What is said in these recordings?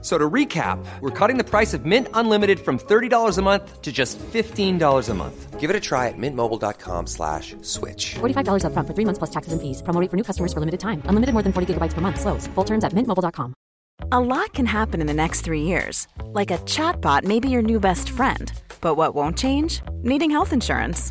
So to recap, we're cutting the price of Mint Unlimited from $30 a month to just $15 a month. Give it a try at mintmobile.com slash switch. $45 upfront for three months plus taxes and fees. Promo rate for new customers for limited time. Unlimited more than 40 gigabytes per month. Slows. Full terms at mintmobile.com. A lot can happen in the next three years. Like a chatbot may be your new best friend. But what won't change? Needing health insurance.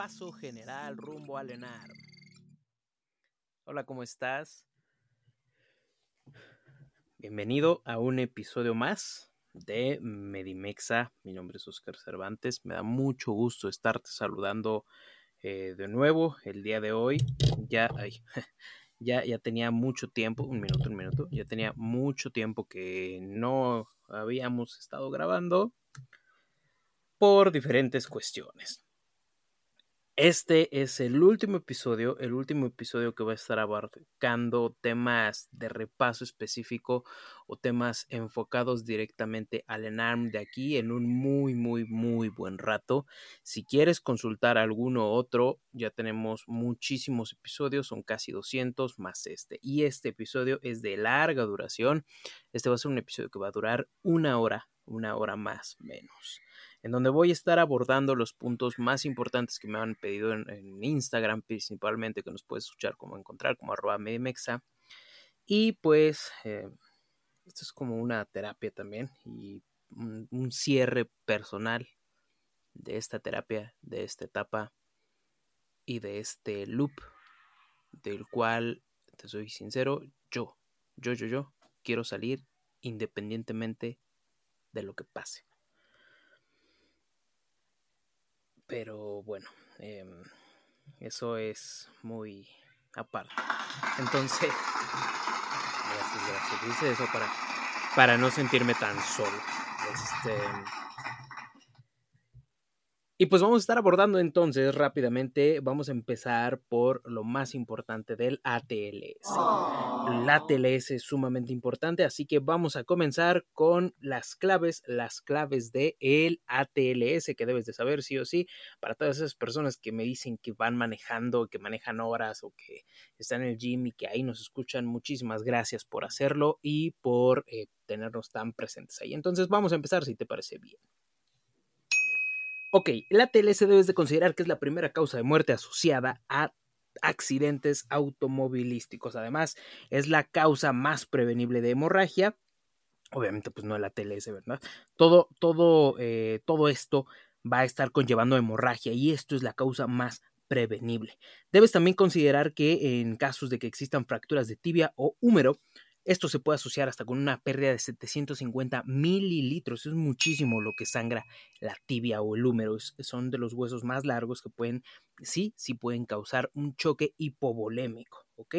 Repaso general rumbo a Lenar. Hola, ¿cómo estás? Bienvenido a un episodio más de Medimexa. Mi nombre es Oscar Cervantes. Me da mucho gusto estarte saludando eh, de nuevo el día de hoy. Ya, ya, ya tenía mucho tiempo, un minuto, un minuto, ya tenía mucho tiempo que no habíamos estado grabando por diferentes cuestiones. Este es el último episodio, el último episodio que va a estar abarcando temas de repaso específico o temas enfocados directamente al ENARM de aquí en un muy, muy, muy buen rato. Si quieres consultar alguno otro, ya tenemos muchísimos episodios, son casi 200 más este. Y este episodio es de larga duración. Este va a ser un episodio que va a durar una hora, una hora más menos en donde voy a estar abordando los puntos más importantes que me han pedido en, Instagram, principalmente, que nos puedes escuchar como encontrar, como arroba medimexa. Y pues, eh, esto es como una terapia también y un, cierre personal de esta terapia, de esta etapa y de este loop del cual, te soy sincero, yo, yo, yo, yo, quiero salir independientemente de lo que pase. Pero bueno, em, eso es muy aparte. Entonces, gracias, gracias. Dice eso para, para no sentirme tan solo. Este, y pues vamos a estar abordando entonces rápidamente, vamos a empezar por lo más importante del ATLS. El ATLS es sumamente importante, así que vamos a comenzar con las claves, las claves de el ATLS que debes de saber sí o sí para todas esas personas que me dicen que van manejando, que manejan horas o que están en el gym y que ahí nos escuchan. Muchísimas gracias por hacerlo y por eh, tenernos tan presentes ahí. Entonces vamos a empezar si te parece bien. Ok, la TLS debes de considerar que es la primera causa de muerte asociada a accidentes automovilísticos. Además, es la causa más prevenible de hemorragia. Obviamente, pues no la TLS, ¿verdad? Todo, todo, eh, todo esto va a estar conllevando hemorragia y esto es la causa más prevenible. Debes también considerar que en casos de que existan fracturas de tibia o húmero, esto se puede asociar hasta con una pérdida de 750 mililitros. Es muchísimo lo que sangra la tibia o el húmero. son de los huesos más largos que pueden, sí, sí pueden causar un choque hipovolémico, ¿ok?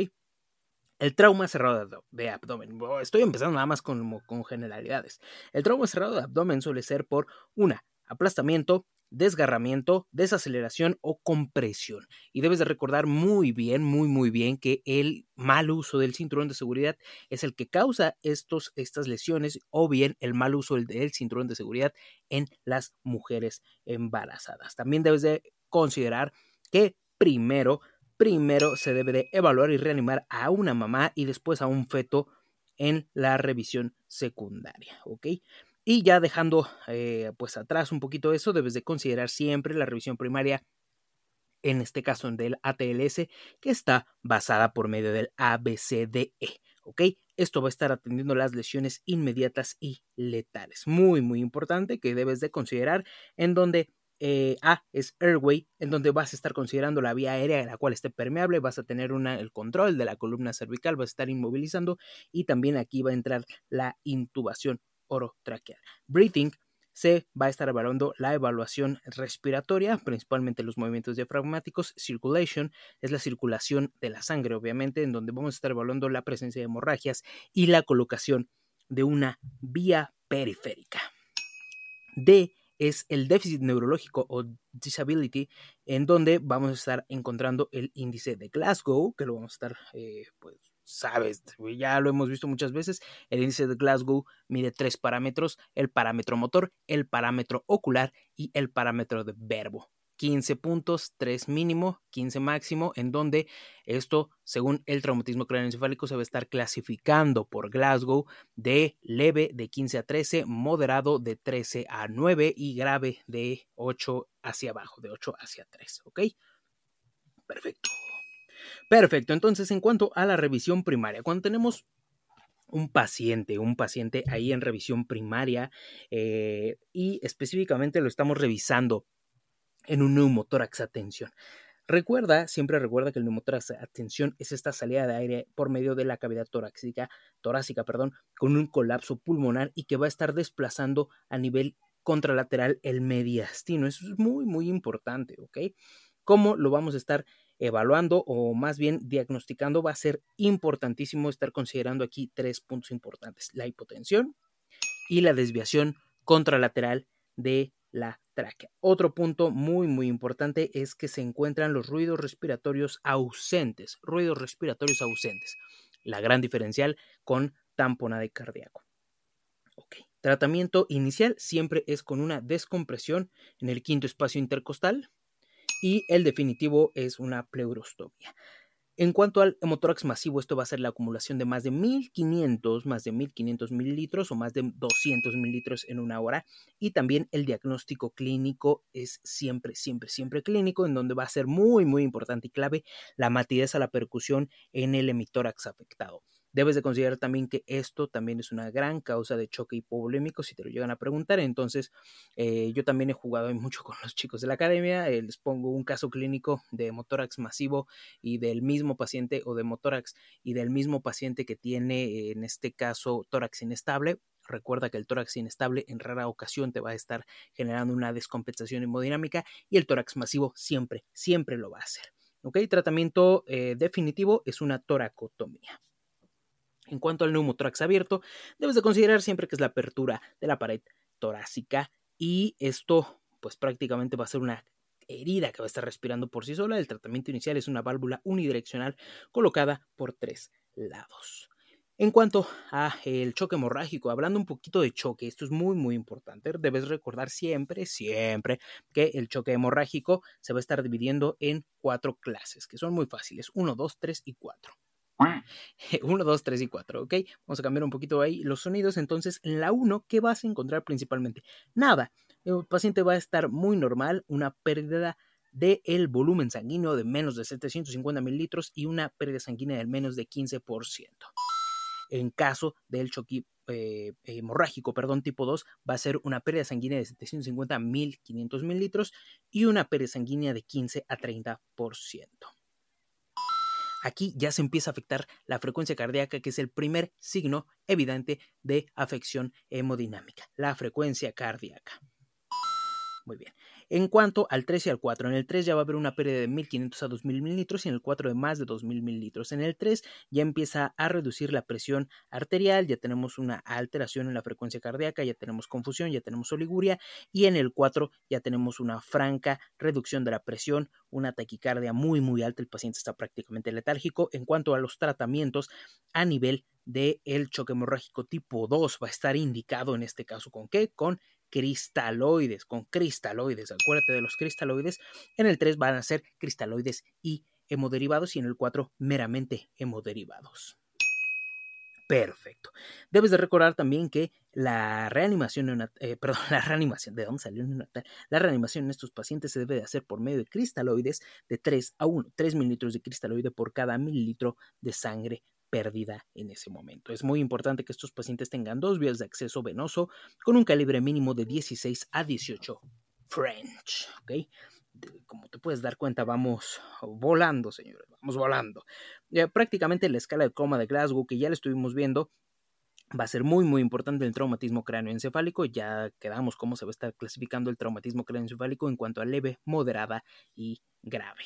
El trauma cerrado de abdomen. Estoy empezando nada más con, con generalidades. El trauma cerrado de abdomen suele ser por una, aplastamiento, desgarramiento, desaceleración o compresión. Y debes de recordar muy bien, muy, muy bien que el mal uso del cinturón de seguridad es el que causa estos, estas lesiones o bien el mal uso del, cinturón de seguridad en las mujeres embarazadas. También debes de considerar que primero, primero se debe de evaluar y reanimar a una mamá y después a un feto en la revisión secundaria, ¿ok? Y ya dejando eh, pues atrás un poquito eso, debes de considerar siempre la revisión primaria, en este caso del ATLS, que está basada por medio del ABCDE. ¿Ok? Esto va a estar atendiendo las lesiones inmediatas y letales. Muy, muy importante que debes de considerar en donde eh, A es airway, en donde vas a estar considerando la vía aérea en la cual esté permeable, vas a tener una, el control de la columna cervical, vas a estar inmovilizando y también aquí va a entrar la intubación orotraqueal. Breathing se va a estar evaluando la evaluación respiratoria, principalmente los movimientos diafragmáticos. Circulation es la circulación de la sangre, obviamente, en donde vamos a estar evaluando la presencia de hemorragias y la colocación de una vía periférica. D es el déficit neurológico o disability, en donde vamos a estar encontrando el índice de Glasgow, que lo vamos a estar, eh, pues, sabes, ya lo hemos visto muchas veces, el índice de Glasgow mide tres parámetros, el parámetro motor, el parámetro ocular y el parámetro de verbo. 15 puntos, 3 mínimo, 15 máximo, en donde esto, según el traumatismo craneoencefálico, se va a estar clasificando por Glasgow de leve de 15 a 13, moderado de 13 a 9 y grave de 8 hacia abajo, de 8 hacia 3, ¿ok? Perfecto. Perfecto, entonces en cuanto a la revisión primaria, cuando tenemos un paciente, un paciente ahí en revisión primaria eh, y específicamente lo estamos revisando en un neumotórax atención. Recuerda, siempre recuerda que el neumotórax atención es esta salida de aire por medio de la cavidad torácica, torácica, perdón, con un colapso pulmonar y que va a estar desplazando a nivel contralateral el mediastino. Eso es muy, muy importante, ¿ok? ¿Cómo lo vamos a estar evaluando o más bien diagnosticando? Va a ser importantísimo estar considerando aquí tres puntos importantes. La hipotensión y la desviación contralateral de la tráquea. Otro punto muy muy importante es que se encuentran los ruidos respiratorios ausentes, ruidos respiratorios ausentes. La gran diferencial con tamponade cardíaco. Tratamiento inicial siempre es con una descompresión en el quinto espacio intercostal y el definitivo es una pleurostomía. En cuanto al hemotórax masivo, esto va a ser la acumulación de más de 1500, más de 1500 mililitros o más de 200 mililitros en una hora. Y también el diagnóstico clínico es siempre, siempre, siempre clínico, en donde va a ser muy, muy importante y clave la matidez a la percusión en el hemitórax afectado. Debes de considerar también que esto también es una gran causa de choque hipovolémico, si te lo llegan a preguntar. Entonces, eh, yo también he jugado mucho con los chicos de la academia. Eh, les pongo un caso clínico de hemotórax masivo y del mismo paciente o de hemotórax y del mismo paciente que tiene, en este caso, tórax inestable. Recuerda que el tórax inestable en rara ocasión te va a estar generando una descompensación hemodinámica y el tórax masivo siempre, siempre lo va a hacer. ¿Ok? Tratamiento eh, definitivo es una toracotomía. En cuanto al neumotórax abierto, debes de considerar siempre que es la apertura de la pared torácica y esto pues prácticamente va a ser una herida que va a estar respirando por sí sola. El tratamiento inicial es una válvula unidireccional colocada por tres lados. En cuanto a el choque hemorrágico, hablando un poquito de choque, esto es muy muy importante. Debes recordar siempre, siempre que el choque hemorrágico se va a estar dividiendo en cuatro clases, que son muy fáciles, 1, 2, 3 y 4. 1, 2, 3 y 4, ¿ok? Vamos a cambiar un poquito ahí los sonidos. Entonces, en la 1, ¿qué vas a encontrar principalmente? Nada. El paciente va a estar muy normal, una pérdida del volumen sanguíneo de menos de 750 mililitros y una pérdida sanguínea del menos de 15%. En caso del choque eh, hemorrágico, perdón, tipo 2, va a ser una pérdida sanguínea de 750 a 1500 mililitros y una pérdida sanguínea de 15 a 30%. Aquí ya se empieza a afectar la frecuencia cardíaca, que es el primer signo evidente de afección hemodinámica, la frecuencia cardíaca. Muy bien. En cuanto al 3 y al 4, en el 3 ya va a haber una pérdida de 1500 a 2000 mililitros y en el 4 de más de 2000 mililitros. En el 3 ya empieza a reducir la presión arterial, ya tenemos una alteración en la frecuencia cardíaca, ya tenemos confusión, ya tenemos oliguria y en el 4 ya tenemos una franca reducción de la presión, una taquicardia muy muy alta, el paciente está prácticamente letárgico. En cuanto a los tratamientos a nivel del el choque hemorrágico tipo 2 va a estar indicado en este caso con qué? Con cristaloides, con cristaloides, acuérdate de los cristaloides. En el 3 van a ser cristaloides y hemoderivados y en el 4 meramente hemoderivados. Perfecto. Debes de recordar también que la reanimación, eh, perdón, la reanimación, ¿de dónde salió? La reanimación en estos pacientes se debe de hacer por medio de cristaloides de 3 a 1, 3 mililitros de cristaloide por cada mililitro de sangre perdida en ese momento. Es muy importante que estos pacientes tengan dos vías de acceso venoso con un calibre mínimo de 16 a 18 French, ¿ok? como te puedes dar cuenta, vamos volando, señores, vamos volando. prácticamente la escala de coma de Glasgow, que ya la estuvimos viendo, va a ser muy, muy importante el traumatismo cráneoencefálico. Ya quedamos cómo se va a estar clasificando el traumatismo cráneoencefálico en cuanto a leve, moderada y grave.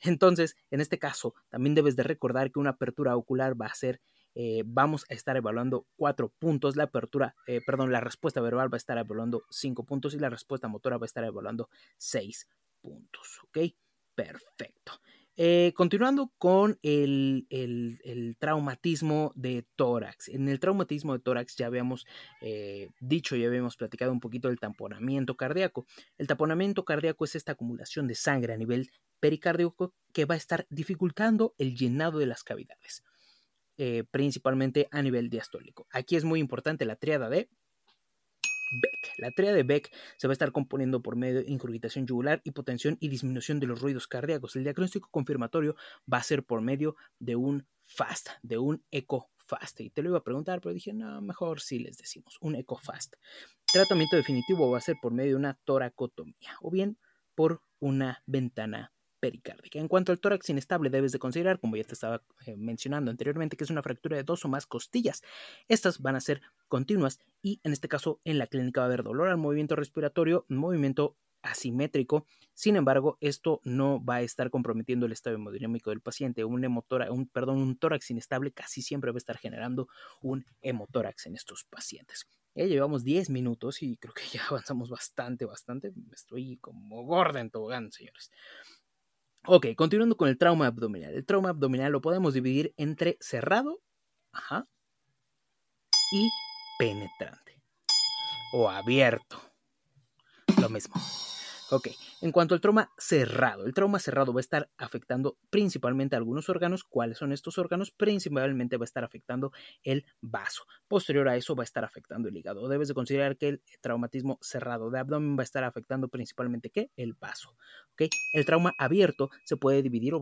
Entonces, en este caso, también debes de recordar que una apertura ocular va a ser eh, vamos a estar evaluando cuatro puntos, la apertura, eh, perdón, la respuesta verbal va a estar evaluando cinco puntos y la respuesta motora va a estar evaluando seis puntos, ¿ok? Perfecto. Eh, continuando con el, traumatismo de tórax. En el traumatismo de tórax ya habíamos dicho, ya habíamos platicado un poquito del tamponamiento cardíaco. El tamponamiento cardíaco es esta acumulación de sangre a nivel pericárdico que va a estar dificultando el llenado de las cavidades. Eh, principalmente a nivel diastólico. Aquí es muy importante la triada de Beck. La triada de Beck se va a estar componiendo por medio de incurgitación yugular, hipotensión y disminución de los ruidos cardíacos. El diagnóstico confirmatorio va a ser por medio de un FAST, de un eco fast. Y te lo iba a preguntar, pero dije, no, mejor sí les decimos, un eco fast. Tratamiento definitivo va a ser por medio de una toracotomía o bien por una ventana pericárdica. En cuanto al tórax inestable, debes de considerar, como ya te estaba eh, mencionando anteriormente, que es una fractura de dos o más costillas. Estas van a ser continuas y en este caso en la clínica va a haber dolor al movimiento respiratorio, movimiento asimétrico. Sin embargo, esto no va a estar comprometiendo el estado hemodinámico del paciente. Un, hemotora, un, perdón, un tórax inestable casi siempre va a estar generando un hemotórax en estos pacientes. Ya llevamos 10 minutos y creo que ya avanzamos bastante, bastante. Estoy como gorda en tobogán, señores. Ok, continuando con el trauma abdominal. El trauma abdominal lo podemos dividir entre cerrado ajá, y penetrante o abierto. Lo mismo. Ok, en cuanto al trauma cerrado, el trauma cerrado va a estar afectando principalmente algunos órganos. ¿Cuáles son estos órganos? Principalmente va a estar afectando el vaso. Posterior a eso va a estar afectando el hígado. Debes de considerar que el traumatismo cerrado de abdomen va a estar afectando principalmente ¿qué? el vaso. El trauma abierto se puede dividir,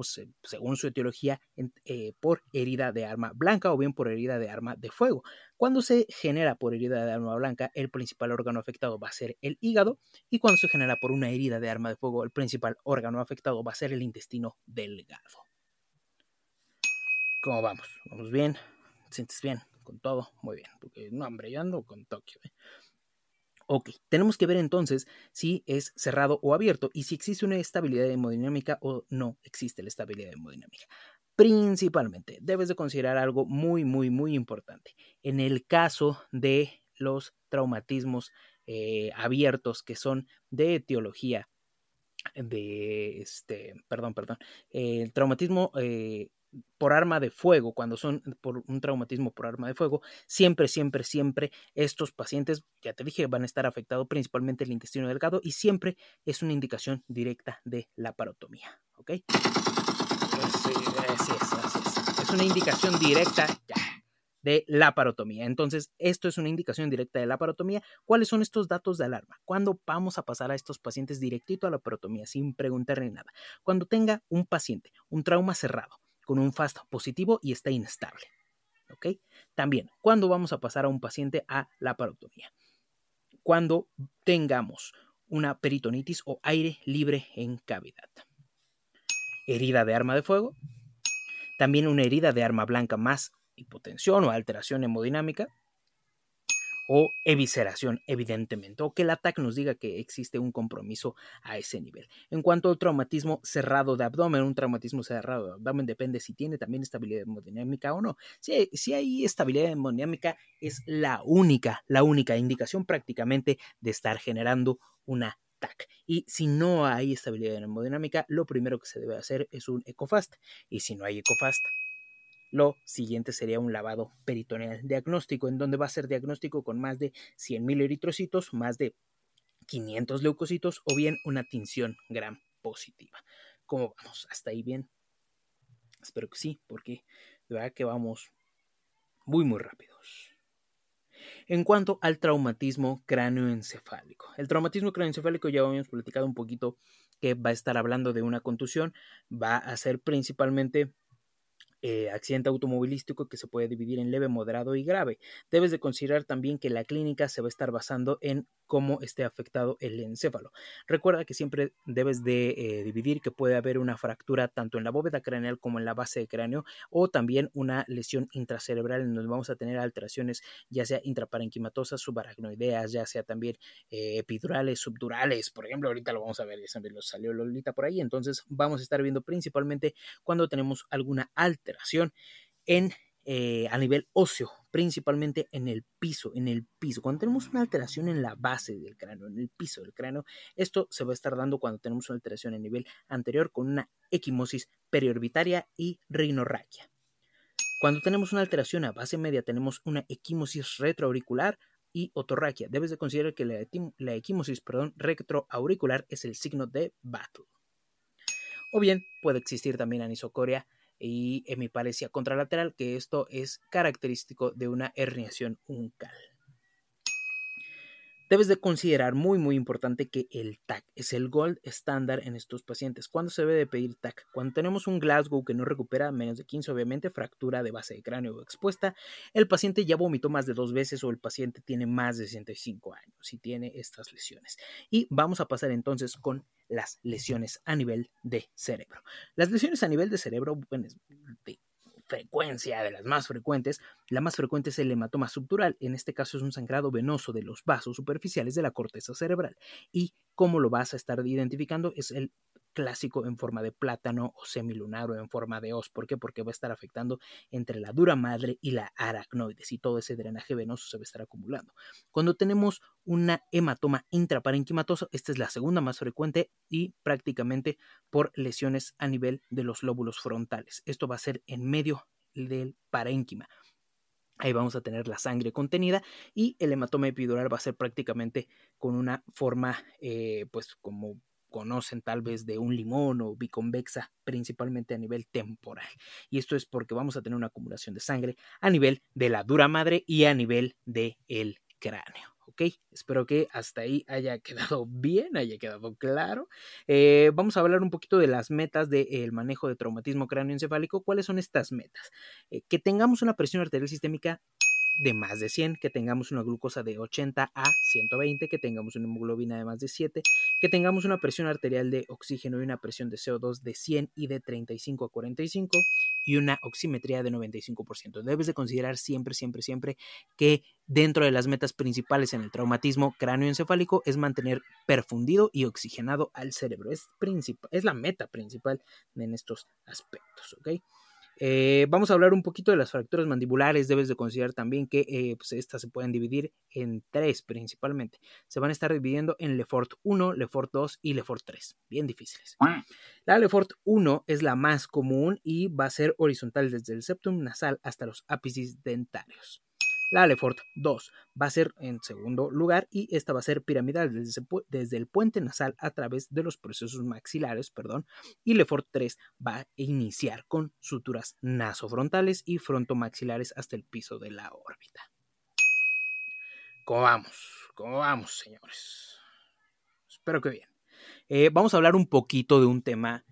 según su etiología, eh, por herida de arma blanca o bien por herida de arma de fuego. Cuando se genera por herida de arma blanca, el principal órgano afectado va a ser el hígado y cuando se genera por una herida de arma de fuego, el principal órgano afectado va a ser el intestino delgado. ¿Cómo vamos? ¿Vamos bien? ¿Te sientes bien? ¿Con todo? Muy bien, porque no, hombre, yo ando con Tokio. ¿eh? Ok, tenemos que ver entonces si es cerrado o abierto y si existe una estabilidad hemodinámica o no existe la estabilidad hemodinámica. Principalmente, debes de considerar algo muy, muy, muy importante. En el caso de los traumatismos eh, abiertos que son de etiología de este, perdón, perdón, el traumatismo eh, por arma de fuego, cuando son por un traumatismo por arma de fuego, siempre, siempre, siempre estos pacientes, ya te dije, van a estar afectados principalmente el intestino delgado y siempre es una indicación directa de la parotomía, ¿ok? es, una indicación directa de la parotomía. Entonces, esto es una indicación directa de la parotomía. ¿Cuáles son estos datos de alarma? ¿Cuándo vamos a pasar a estos pacientes directito a la parotomía sin preguntarle nada? Cuando tenga un paciente un trauma cerrado con un FAST positivo y está inestable. ¿Ok? También, ¿cuándo vamos a pasar a un paciente a la parotomía? Cuando tengamos una peritonitis o aire libre en cavidad herida de arma de fuego, también una herida de arma blanca más hipotensión o alteración hemodinámica, o evisceración, evidentemente, o que el ataque nos diga que existe un compromiso a ese nivel. En cuanto al traumatismo cerrado de abdomen, un traumatismo cerrado de abdomen depende si tiene también estabilidad hemodinámica o no. Si, si hay estabilidad hemodinámica, es la única, la única indicación prácticamente de estar generando una y si no hay estabilidad hemodinámica, lo primero que se debe hacer es un ECOFAST. Y si no hay ECOFAST, lo siguiente sería un lavado peritoneal diagnóstico, en donde va a ser diagnóstico con más de 100.000 eritrocitos, más de 500 leucocitos o bien una tinción gram positiva. ¿Cómo vamos? ¿Hasta ahí bien? Espero que sí, porque de verdad que vamos muy, muy rápidos. En cuanto al traumatismo cráneoencefálico. El traumatismo cráneoencefálico ya habíamos platicado un poquito que va a estar hablando de una contusión, va a ser principalmente eh, accidente automovilístico que se puede dividir en leve, moderado y grave. Debes de considerar también que la clínica se va a estar basando en cómo esté afectado el encéfalo. Recuerda que siempre debes de eh, dividir que puede haber una fractura tanto en la bóveda craneal como en la base de cráneo o también una lesión intracerebral en donde vamos a tener alteraciones ya sea intraparenquimatosas, subaracnoideas, ya sea también eh, epidurales, subdurales, por ejemplo, ahorita lo vamos a ver, ya lo salió Lolita por ahí, entonces vamos a estar viendo principalmente cuando tenemos alguna alteración en, eh, a nivel óseo, principalmente en el piso, en el piso. Cuando tenemos una alteración en la base del cráneo, en el piso del cráneo, esto se va a estar dando cuando tenemos una alteración a nivel anterior con una equimosis periorbitaria y rinorraquia. Cuando tenemos una alteración a base media, tenemos una equimosis retroauricular y otorraquia. Debes de considerar que la, la equimosis perdón, retroauricular es el signo de Battle. O bien puede existir también anisocoria y hemipalesia contralateral, que esto es característico de una herniación uncal. Debes de considerar muy muy importante que el TAC es el gold estándar en estos pacientes. ¿Cuándo se debe de pedir TAC? Cuando tenemos un Glasgow que no recupera menos de 15, obviamente fractura de base de cráneo expuesta, el paciente ya vomitó más de dos veces o el paciente tiene más de 65 años y tiene estas lesiones. Y vamos a pasar entonces con las lesiones a nivel de cerebro. Las lesiones a nivel de cerebro, bueno, de frecuencia, de las más frecuentes, la más frecuente es el hematoma subdural. En este caso es un sangrado venoso de los vasos superficiales de la corteza cerebral. ¿Y cómo lo vas a estar identificando? Es el clásico en forma de plátano o semilunar o en forma de os. ¿Por qué? Porque va a estar afectando entre la dura madre y la aracnoides y todo ese drenaje venoso se va a estar acumulando. Cuando tenemos una hematoma intraparenquimatoso, esta es la segunda más frecuente y prácticamente por lesiones a nivel de los lóbulos frontales. Esto va a ser en medio del parénquima. Ahí vamos a tener la sangre contenida y el hematoma epidural va a ser prácticamente con una forma, eh, pues como conocen tal vez de un limón o biconvexa, principalmente a nivel temporal. Y esto es porque vamos a tener una acumulación de sangre a nivel de la dura madre y a nivel del el cráneo. ¿ok? Espero que hasta ahí haya quedado bien, haya quedado claro. Eh, vamos a hablar un poquito de las metas del manejo de traumatismo cráneoencefálico. ¿Cuáles son estas metas? Eh, que tengamos una presión arterial sistémica de más de 100, que tengamos una glucosa de 80 a 120, que tengamos una hemoglobina de más de 7, que tengamos una presión arterial de oxígeno y una presión de CO2 de 100 y de 35 a 45 y una oximetría de 95%. Debes de considerar siempre, siempre, siempre que dentro de las metas principales en el traumatismo cráneoencefálico es mantener perfundido y oxigenado al cerebro. Es, es la meta principal en estos aspectos, ¿ok? Eh, vamos a hablar un poquito de las fracturas mandibulares. Debes de considerar también que eh, pues, estas se pueden dividir en tres principalmente. Se van a estar dividiendo en Lefort 1, Lefort 2 y Lefort 3. Bien difíciles. La Lefort 1 es la más común y va a ser horizontal desde el septum nasal hasta los ápices dentarios. La Lefort 2 va a ser en segundo lugar y esta va a ser piramidal desde, el puente nasal a través de los procesos maxilares, perdón, y Lefort 3 va a iniciar con suturas nasofrontales y frontomaxilares hasta el piso de la órbita. ¿Cómo vamos? ¿Cómo vamos, señores? Espero que bien. Eh, vamos a hablar un poquito de un tema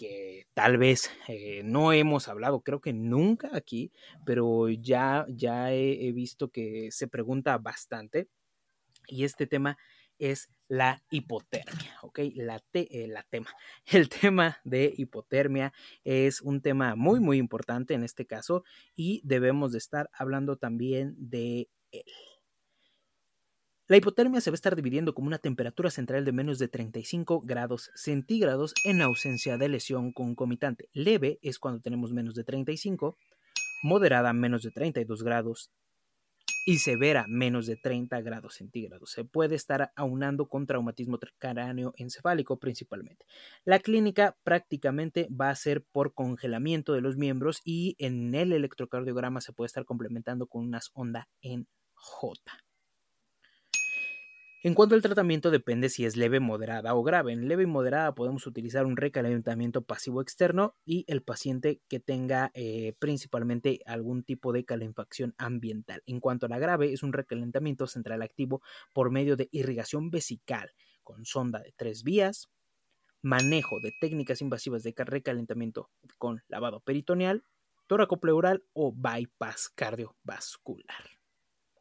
que tal vez eh, no hemos hablado, creo que nunca aquí, pero ya, ya he, visto que se pregunta bastante. Y este tema es la hipotermia, ¿ok? La, eh, la tema. El tema de hipotermia es un tema muy, muy importante en este caso y debemos de estar hablando también de él. La hipotermia se va a estar dividiendo como una temperatura central de menos de 35 grados centígrados en ausencia de lesión concomitante. Leve es cuando tenemos menos de 35, moderada menos de 32 grados y severa menos de 30 grados centígrados. Se puede estar aunando con traumatismo cráneo encefálico principalmente. La clínica prácticamente va a ser por congelamiento de los miembros y en el electrocardiograma se puede estar complementando con unas ondas en J. En cuanto al tratamiento depende si es leve, moderada o grave. En leve y moderada podemos utilizar un recalentamiento pasivo externo y el paciente que tenga eh, principalmente algún tipo de calefacción ambiental. En cuanto a la grave es un recalentamiento central activo por medio de irrigación vesical con sonda de tres vías, manejo de técnicas invasivas de recalentamiento con lavado peritoneal, toracopleural o bypass cardiovascular,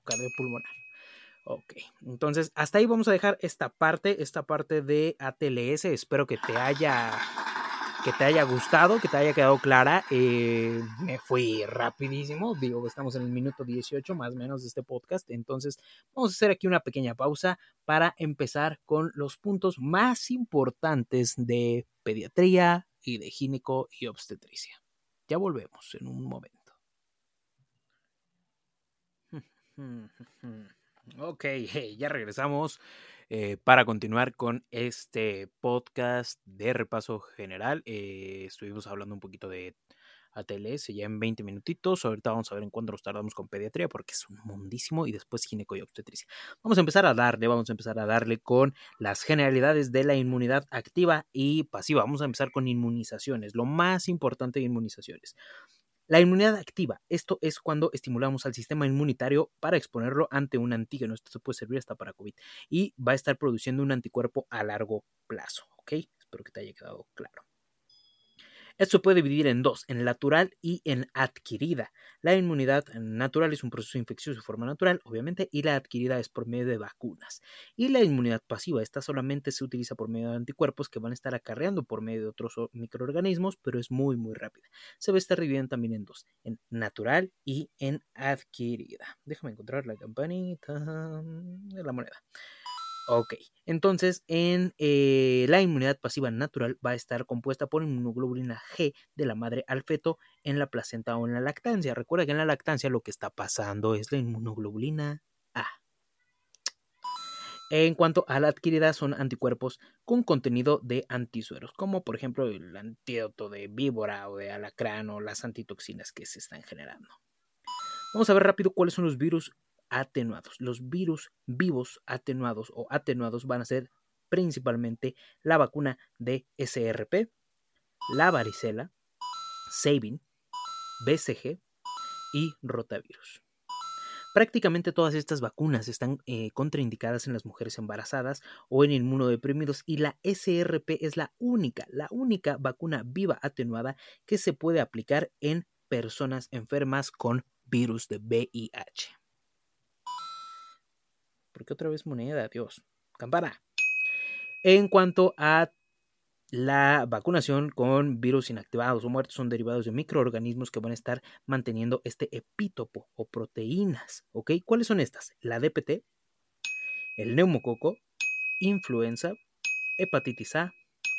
cardiopulmonar. Ok, entonces hasta ahí vamos a dejar esta parte, esta parte de ATLS. Espero que te haya, que te haya gustado, que te haya quedado clara. Eh, me fui rapidísimo, digo, estamos en el minuto 18 más o menos de este podcast. Entonces vamos a hacer aquí una pequeña pausa para empezar con los puntos más importantes de pediatría y de gineco y obstetricia. Ya volvemos en un momento. Ok, ya regresamos eh, para continuar con este podcast de repaso general. Eh, estuvimos hablando un poquito de ATLS ya en 20 minutitos. Ahorita vamos a ver en cuándo nos tardamos con pediatría porque es un mundísimo y después gineco y obstetricia. Vamos a empezar a darle, vamos a empezar a darle con las generalidades de la inmunidad activa y pasiva. Vamos a empezar con inmunizaciones, lo más importante de inmunizaciones. La inmunidad activa, esto es cuando estimulamos al sistema inmunitario para exponerlo ante un antígeno. Esto se puede servir hasta para COVID y va a estar produciendo un anticuerpo a largo plazo. ¿Ok? Espero que te haya quedado claro. Esto se puede dividir en dos, en natural y en adquirida. La inmunidad natural es un proceso infeccioso de forma natural, obviamente, y la adquirida es por medio de vacunas. Y la inmunidad pasiva, esta solamente se utiliza por medio de anticuerpos que van a estar acarreando por medio de otros microorganismos, pero es muy, muy rápida. Se va a estar dividiendo también en dos, en natural y en adquirida. Déjame encontrar la campanita de la moneda. Ok, entonces en eh, la inmunidad pasiva natural va a estar compuesta por inmunoglobulina G de la madre al feto en la placenta o en la lactancia. Recuerda que en la lactancia lo que está pasando es la inmunoglobulina A. En cuanto a la adquirida, son anticuerpos con contenido de antisueros, como por ejemplo el antídoto de víbora o de alacrán o las antitoxinas que se están generando. Vamos a ver rápido cuáles son los virus atenuados. Los virus vivos atenuados o atenuados van a ser principalmente la vacuna de SRP, la varicela, Sabin, BCG y rotavirus. Prácticamente todas estas vacunas están eh, contraindicadas en las mujeres embarazadas o en inmunodeprimidos y la SRP es la única, la única vacuna viva atenuada que se puede aplicar en personas enfermas con virus de VIH. ¿Por qué otra vez moneda? Dios. Campana. En cuanto a la vacunación con virus inactivados o muertos son derivados de microorganismos que van a estar manteniendo este epítopo o proteínas. ¿Ok? ¿Cuáles son estas? La DPT, el neumococo, influenza, hepatitis A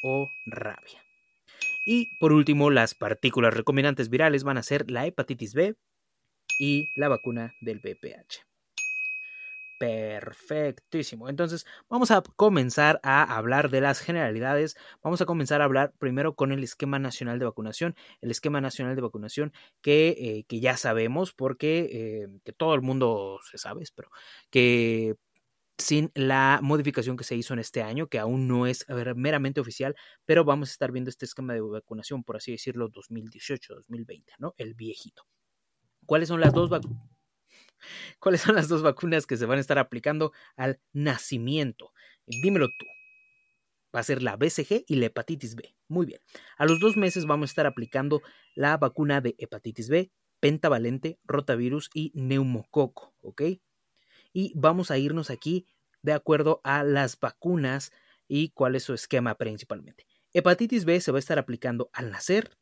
o rabia. Y por último, las partículas recombinantes virales van a ser la hepatitis B y la vacuna del VPH. Perfectísimo. Entonces, vamos a comenzar a hablar de las generalidades. Vamos a comenzar a hablar primero con el esquema nacional de vacunación. El esquema nacional de vacunación que, eh, que ya sabemos porque eh, que todo el mundo se sabe, pero que sin la modificación que se hizo en este año, que aún no es meramente oficial, pero vamos a estar viendo este esquema de vacunación, por así decirlo, 2018-2020, ¿no? El viejito. ¿Cuáles son las dos vacunas? ¿Cuáles son las dos vacunas que se van a estar aplicando al nacimiento? Dímelo tú. Va a ser la BCG y la hepatitis B. Muy bien. A los dos meses vamos a estar aplicando la vacuna de hepatitis B, pentavalente, rotavirus y neumococo, ¿ok? Y vamos a irnos aquí de acuerdo a las vacunas y cuál es su esquema principalmente. Hepatitis B se va a estar aplicando al nacer,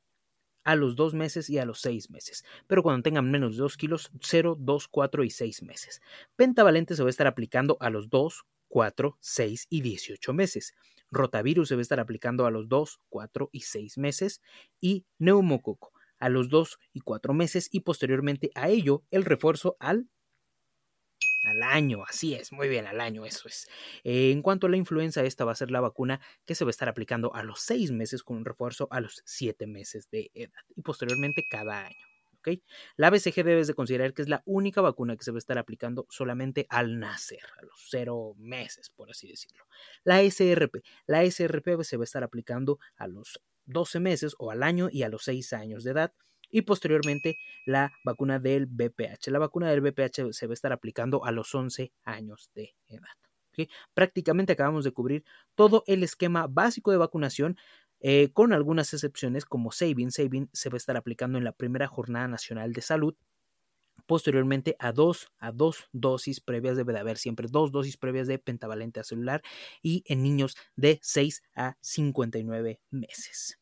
a los 2 meses y a los 6 meses, pero cuando tengan menos de 2 kilos, 0, 2, 4 y 6 meses. Pentavalente se va a estar aplicando a los 2, 4, 6 y 18 meses. Rotavirus se va a estar aplicando a los 2, 4 y 6 meses. Y neumococo a los 2 y 4 meses y posteriormente a ello el refuerzo al al año, así es, muy bien, al año, eso es. Eh, en cuanto a la influenza, esta va a ser la vacuna que se va a estar aplicando a los seis meses con un refuerzo a los siete meses de edad y posteriormente cada año. La BCG debes de considerar que es la única vacuna que se va a estar aplicando solamente al nacer, a los cero meses, por así decirlo. La SRP, la SRP se va a estar aplicando a los 12 meses o al año y a los 6 años de edad. Y posteriormente la vacuna del BPH. La vacuna del BPH se va a estar aplicando a los 11 años de edad. Prácticamente acabamos de cubrir todo el esquema básico de vacunación eh, con algunas excepciones como Sabin. Sabin se va a estar aplicando en la primera jornada nacional de salud. Posteriormente a dos, a dos dosis previas, debe de haber siempre dos dosis previas de pentavalente celular y en niños de 6 a 59 meses.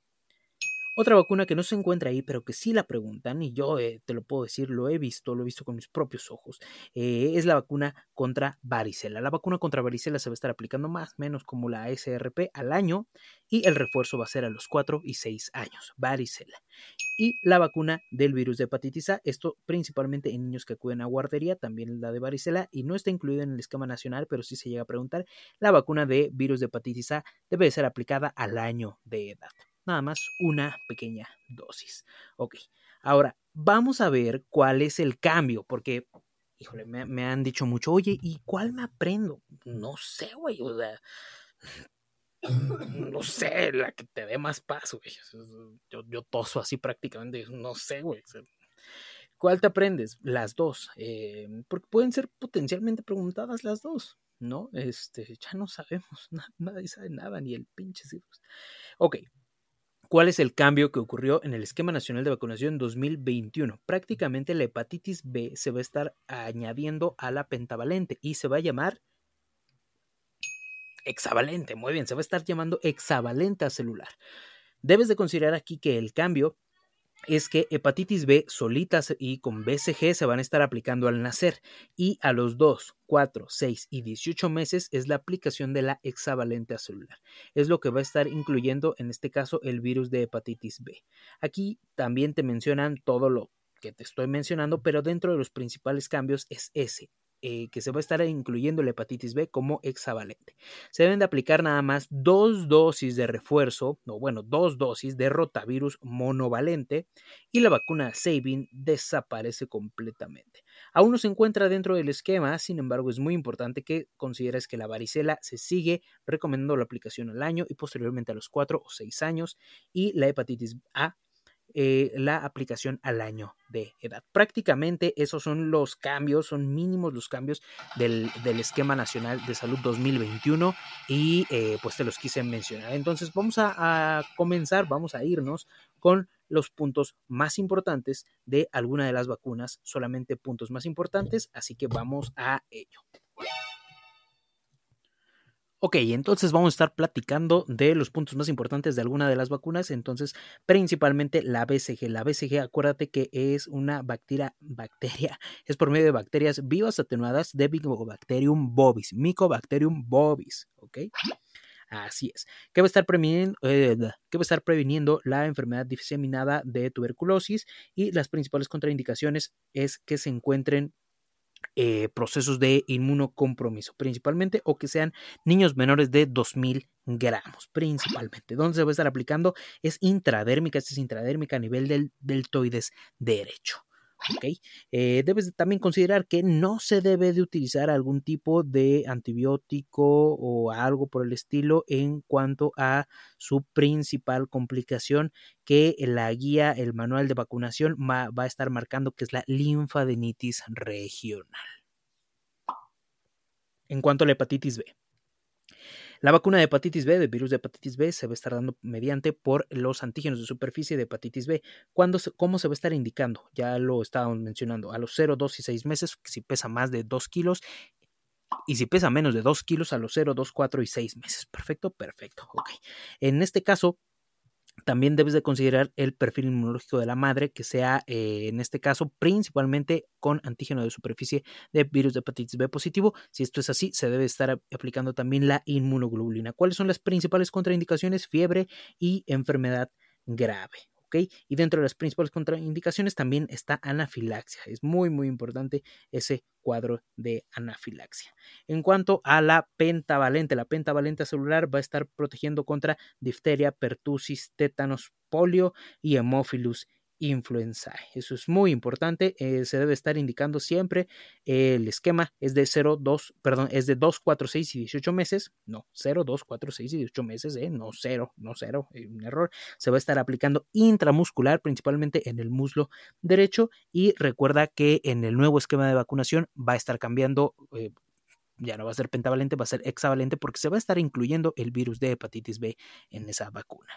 Otra vacuna que no se encuentra ahí, pero que sí la preguntan, y yo eh, te lo puedo decir, lo he visto, lo he visto con mis propios ojos, eh, es la vacuna contra varicela. La vacuna contra varicela se va a estar aplicando más o menos como la SRP al año y el refuerzo va a ser a los 4 y 6 años, varicela. Y la vacuna del virus de hepatitis A, esto principalmente en niños que acuden a guardería, también la de varicela, y no está incluida en el esquema nacional, pero sí se llega a preguntar, la vacuna de virus de hepatitis A debe ser aplicada al año de edad nada más una pequeña dosis. Ok, ahora vamos a ver cuál es el cambio, porque, híjole, me, han dicho mucho, oye, ¿y cuál me aprendo? No sé, güey, o sea, no sé, la que te dé más paso, güey. Yo, yo toso así prácticamente, no sé, güey. ¿Cuál te aprendes? Las dos, eh, porque pueden ser potencialmente preguntadas las dos, ¿no? Este, ya no sabemos, nadie sabe nada, ni el pinche virus. Ok, ¿Cuál es el cambio que ocurrió en el esquema nacional de vacunación 2021? Prácticamente la hepatitis B se va a estar añadiendo a la pentavalente y se va a llamar hexavalente. Muy bien, se va a estar llamando hexavalente celular. Debes de considerar aquí que el cambio es que hepatitis B solitas y con BCG se van a estar aplicando al nacer y a los 2, 4, 6 y 18 meses es la aplicación de la hexavalente celular. Es lo que va a estar incluyendo en este caso el virus de hepatitis B. Aquí también te mencionan todo lo que te estoy mencionando, pero dentro de los principales cambios es ese, eh, que se va a estar incluyendo la hepatitis B como hexavalente. Se deben de aplicar nada más dos dosis de refuerzo, o bueno, dos dosis de rotavirus monovalente y la vacuna Sabin desaparece completamente. Aún no se encuentra dentro del esquema, sin embargo es muy importante que consideres que la varicela se sigue recomendando la aplicación al año y posteriormente a los 4 o 6 años y la hepatitis A eh, la aplicación al año de edad. Prácticamente esos son los cambios, son mínimos los cambios del, esquema nacional de salud 2021 y eh, pues te los quise mencionar. Entonces vamos a, a comenzar, vamos a irnos con los puntos más importantes de alguna de las vacunas, solamente puntos más importantes, así que vamos a ello. Ok, entonces vamos a estar platicando de los puntos más importantes de alguna de las vacunas. Entonces, principalmente la BCG. La BCG, acuérdate que es una bacteria, bacteria, es por medio de bacterias vivas atenuadas de Mycobacterium bovis. Mycobacterium bovis, ¿ok? Así es. ¿Qué eh, va a estar previniendo la enfermedad diseminada de tuberculosis y las principales contraindicaciones es que se encuentren eh, procesos de inmunocompromiso, principalmente, o que sean niños menores de 2000 gramos, principalmente. Donde se va a estar aplicando es intradérmica, esta es intradérmica a nivel del deltoides derecho. Eh, debes también considerar que no se debe de utilizar algún tipo de antibiótico o algo por el estilo en cuanto a su principal complicación que la guía, el manual de vacunación va, va a estar marcando que es la linfadenitis regional. En cuanto a la hepatitis B. La vacuna de hepatitis B, de virus de hepatitis B, se va a estar dando mediante por los antígenos de superficie de hepatitis B. ¿Cuándo ¿Cómo se va a estar indicando? Ya lo estábamos mencionando, a los 0, 2 y 6 meses, si pesa más de 2 kilos, y si pesa menos de 2 kilos, a los 0, 2, 4 y 6 meses. Perfecto, perfecto. Ok. En este caso, también debes de considerar el perfil inmunológico de la madre, que sea eh, en este caso principalmente con antígeno de superficie de virus de hepatitis B positivo. Si esto es así, se debe estar aplicando también la inmunoglobulina. ¿Cuáles son las principales contraindicaciones? Fiebre y enfermedad grave. Y dentro de las principales contraindicaciones también está anafilaxia. Es muy, muy importante ese cuadro de anafilaxia. En cuanto a la pentavalente, la pentavalente celular va a estar protegiendo contra difteria, pertusis, tétanos, polio y hemófilus influenza. Eso es muy importante. Eh, se debe estar indicando siempre el esquema es de 0, 2, perdón, es de 2, 4, 6 y 18 meses. No, 0, 2, 4, 6 y 18 meses, eh, no 0, no 0, eh, un error. Se va a estar aplicando intramuscular, principalmente en el muslo derecho. Y recuerda que en el nuevo esquema de vacunación va a estar cambiando. Eh, ya no va a ser pentavalente, va a ser hexavalente porque se va a estar incluyendo el virus de hepatitis B en esa vacuna.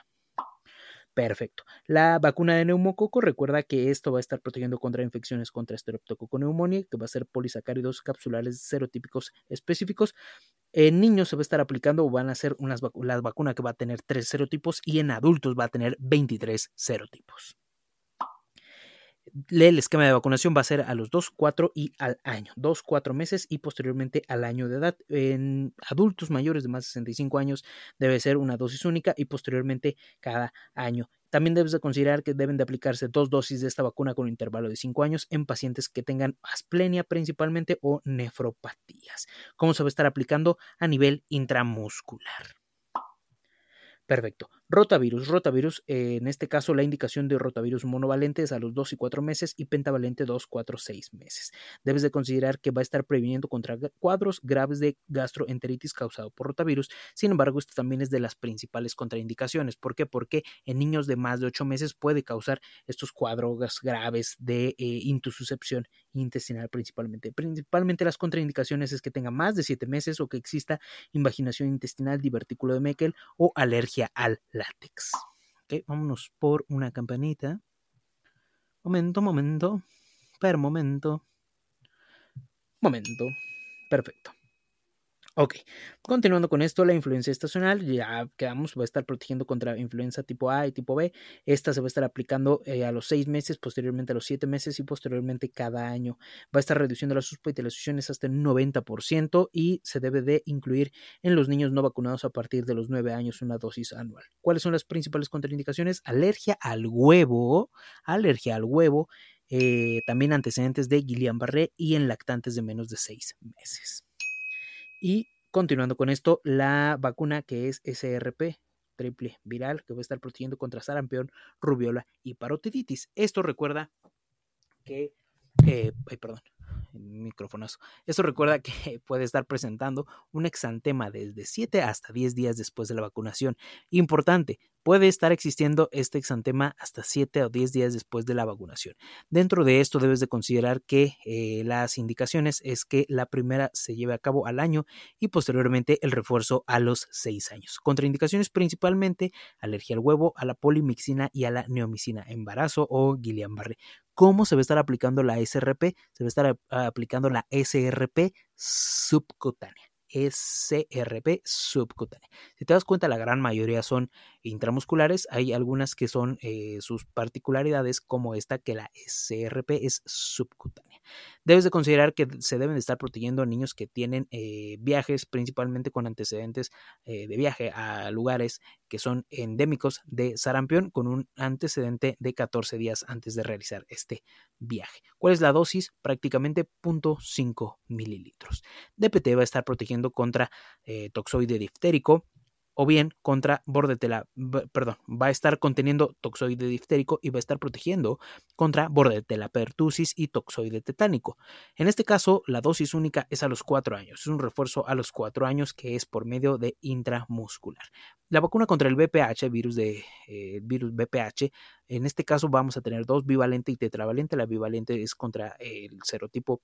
Perfecto. La vacuna de neumococo, recuerda que esto va a estar protegiendo contra infecciones contra estreptococo neumonía, que va a ser polisacáridos capsulares serotípicos específicos. En niños se va a estar aplicando, van a ser unas la vacuna que va a tener tres serotipos y en adultos va a tener 23 serotipos el esquema de vacunación va a ser a los 2, 4 y al año, 2, 4 meses y posteriormente al año de edad. En adultos mayores de más de 65 años debe ser una dosis única y posteriormente cada año. También debes de considerar que deben de aplicarse dos dosis de esta vacuna con un intervalo de 5 años en pacientes que tengan asplenia principalmente o nefropatías. ¿Cómo se va a estar aplicando? A nivel intramuscular. Perfecto. Rotavirus. Rotavirus, eh, en este caso la indicación de rotavirus monovalente es a los 2 y 4 meses y pentavalente 2, 4, 6 meses. Debes de considerar que va a estar previniendo contra cuadros graves de gastroenteritis causado por rotavirus. Sin embargo, esto también es de las principales contraindicaciones. ¿Por qué? Porque en niños de más de 8 meses puede causar estos cuadros graves de eh, intususcepción intestinal principalmente. Principalmente las contraindicaciones es que tenga más de 7 meses o que exista invaginación intestinal, divertículo de Meckel o alergia al látex. Ok, vámonos por una campanita. Momento, momento. Per momento. Momento. Perfecto. Ok, continuando con esto, la influencia estacional, ya quedamos, va a estar protegiendo contra influenza tipo A y tipo B. Esta se va a estar aplicando eh, a los seis meses, posteriormente a los siete meses y posteriormente cada año. Va a estar reduciendo las hospitalizaciones hasta el 90% y se debe de incluir en los niños no vacunados a partir de los nueve años una dosis anual. ¿Cuáles son las principales contraindicaciones? Alergia al huevo, alergia al huevo, eh, también antecedentes de Guillain-Barré y en lactantes de menos de seis meses. Y continuando con esto, la vacuna que es SRP, triple viral, que va a estar protegiendo contra sarampión, rubiola y parotiditis. Esto recuerda que, eh, ay, perdón. Esto recuerda que puede estar presentando un exantema desde 7 hasta 10 días después de la vacunación. Importante, puede estar existiendo este exantema hasta 7 o 10 días después de la vacunación. Dentro de esto debes de considerar que eh, las indicaciones es que la primera se lleve a cabo al año y posteriormente el refuerzo a los 6 años. Contraindicaciones principalmente alergia al huevo, a la polimixina y a la neomicina, embarazo o Guillain-Barré. ¿Cómo se va a estar aplicando la SRP? Se va a estar aplicando la SRP subcutánea. SRP subcutánea. Si te das cuenta, la gran mayoría son intramusculares. Hay algunas que son eh, sus particularidades, como esta, que la SRP es subcutánea. Debes de considerar que se deben de estar protegiendo a niños que tienen eh, viajes, principalmente con antecedentes eh, de viaje a lugares que son endémicos de sarampión, con un antecedente de 14 días antes de realizar este viaje. ¿Cuál es la dosis? Prácticamente 0.5 mililitros. DPT va a estar protegiendo contra toxoide diftérico, o bien contra bordetela, perdón, va a estar conteniendo toxoide diftérico y va a estar protegiendo contra bordetela pertussis y toxoide tetánico. En este caso, la dosis única es a los 4 años, es un refuerzo a los 4 años que es por medio de intramuscular. La vacuna contra el BPH, virus de eh, virus BPH, en este caso vamos a tener dos bivalente y tetravalente. La bivalente es contra el serotipo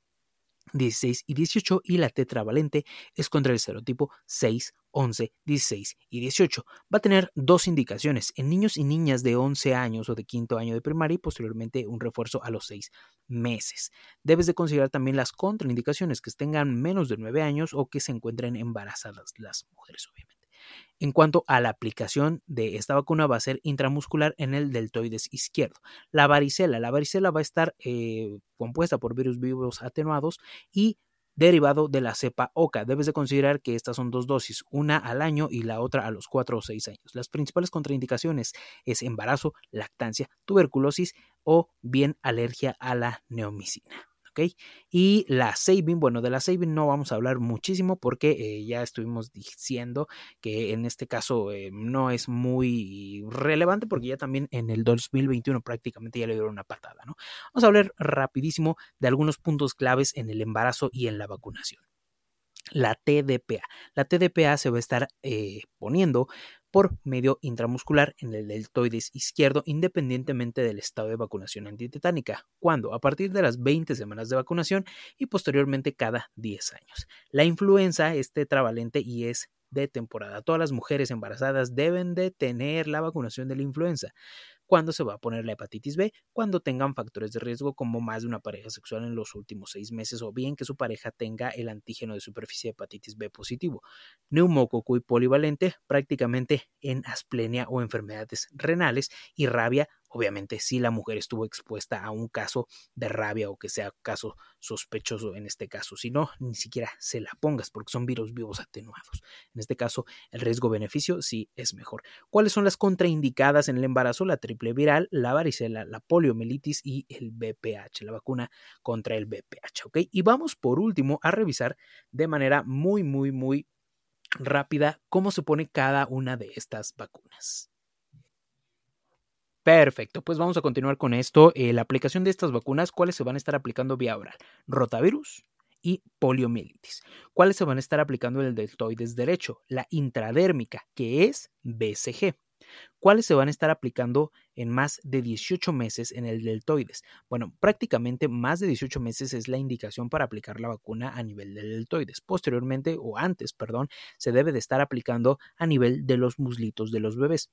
16 y 18 y la tetravalente es contra el serotipo 6, 11, 16 y 18. Va a tener dos indicaciones en niños y niñas de 11 años o de quinto año de primaria y posteriormente un refuerzo a los 6 meses. Debes de considerar también las contraindicaciones que tengan menos de 9 años o que se encuentren embarazadas las mujeres obviamente. En cuanto a la aplicación de esta vacuna, va a ser intramuscular en el deltoides izquierdo. La varicela, la varicela va a estar eh, compuesta por virus vivos atenuados y derivado de la cepa OCA. Debes de considerar que estas son dos dosis, una al año y la otra a los 4 o 6 años. Las principales contraindicaciones es embarazo, lactancia, tuberculosis o bien alergia a la neomicina. Y la Sabin, bueno, de la Sabin no vamos a hablar muchísimo porque eh, ya estuvimos diciendo que en este caso eh, no es muy relevante porque ya también en el 2021 prácticamente ya le dieron una patada, ¿no? Vamos a hablar rapidísimo de algunos puntos claves en el embarazo y en la vacunación la TDPA. La TDPA se va a estar eh, poniendo por medio intramuscular en el deltoides izquierdo independientemente del estado de vacunación antitetánica, cuando a partir de las 20 semanas de vacunación y posteriormente cada 10 años. La influenza es tetravalente y es de temporada. Todas las mujeres embarazadas deben de tener la vacunación de la influenza cuándo se va a poner la hepatitis B, cuando tengan factores de riesgo como más de una pareja sexual en los últimos seis meses o bien que su pareja tenga el antígeno de superficie de hepatitis B positivo, neumococo y polivalente prácticamente en asplenia o enfermedades renales y rabia Obviamente, si la mujer estuvo expuesta a un caso de rabia o que sea caso sospechoso en este caso, si no, ni siquiera se la pongas porque son virus vivos atenuados. En este caso, el riesgo-beneficio sí es mejor. ¿Cuáles son las contraindicadas en el embarazo? La triple viral, la varicela, la poliomielitis y el BPH, la vacuna contra el BPH. ¿ok? Y vamos por último a revisar de manera muy, muy, muy rápida cómo se pone cada una de estas vacunas. Perfecto, pues vamos a continuar con esto. Eh, la aplicación de estas vacunas, ¿cuáles se van a estar aplicando vía oral? Rotavirus y poliomielitis. ¿Cuáles se van a estar aplicando en el deltoides derecho? La intradérmica, que es BCG. ¿Cuáles se van a estar aplicando en más de 18 meses en el deltoides? Bueno, prácticamente más de 18 meses es la indicación para aplicar la vacuna a nivel del deltoides. Posteriormente, o antes, perdón, se debe de estar aplicando a nivel de los muslitos de los bebés.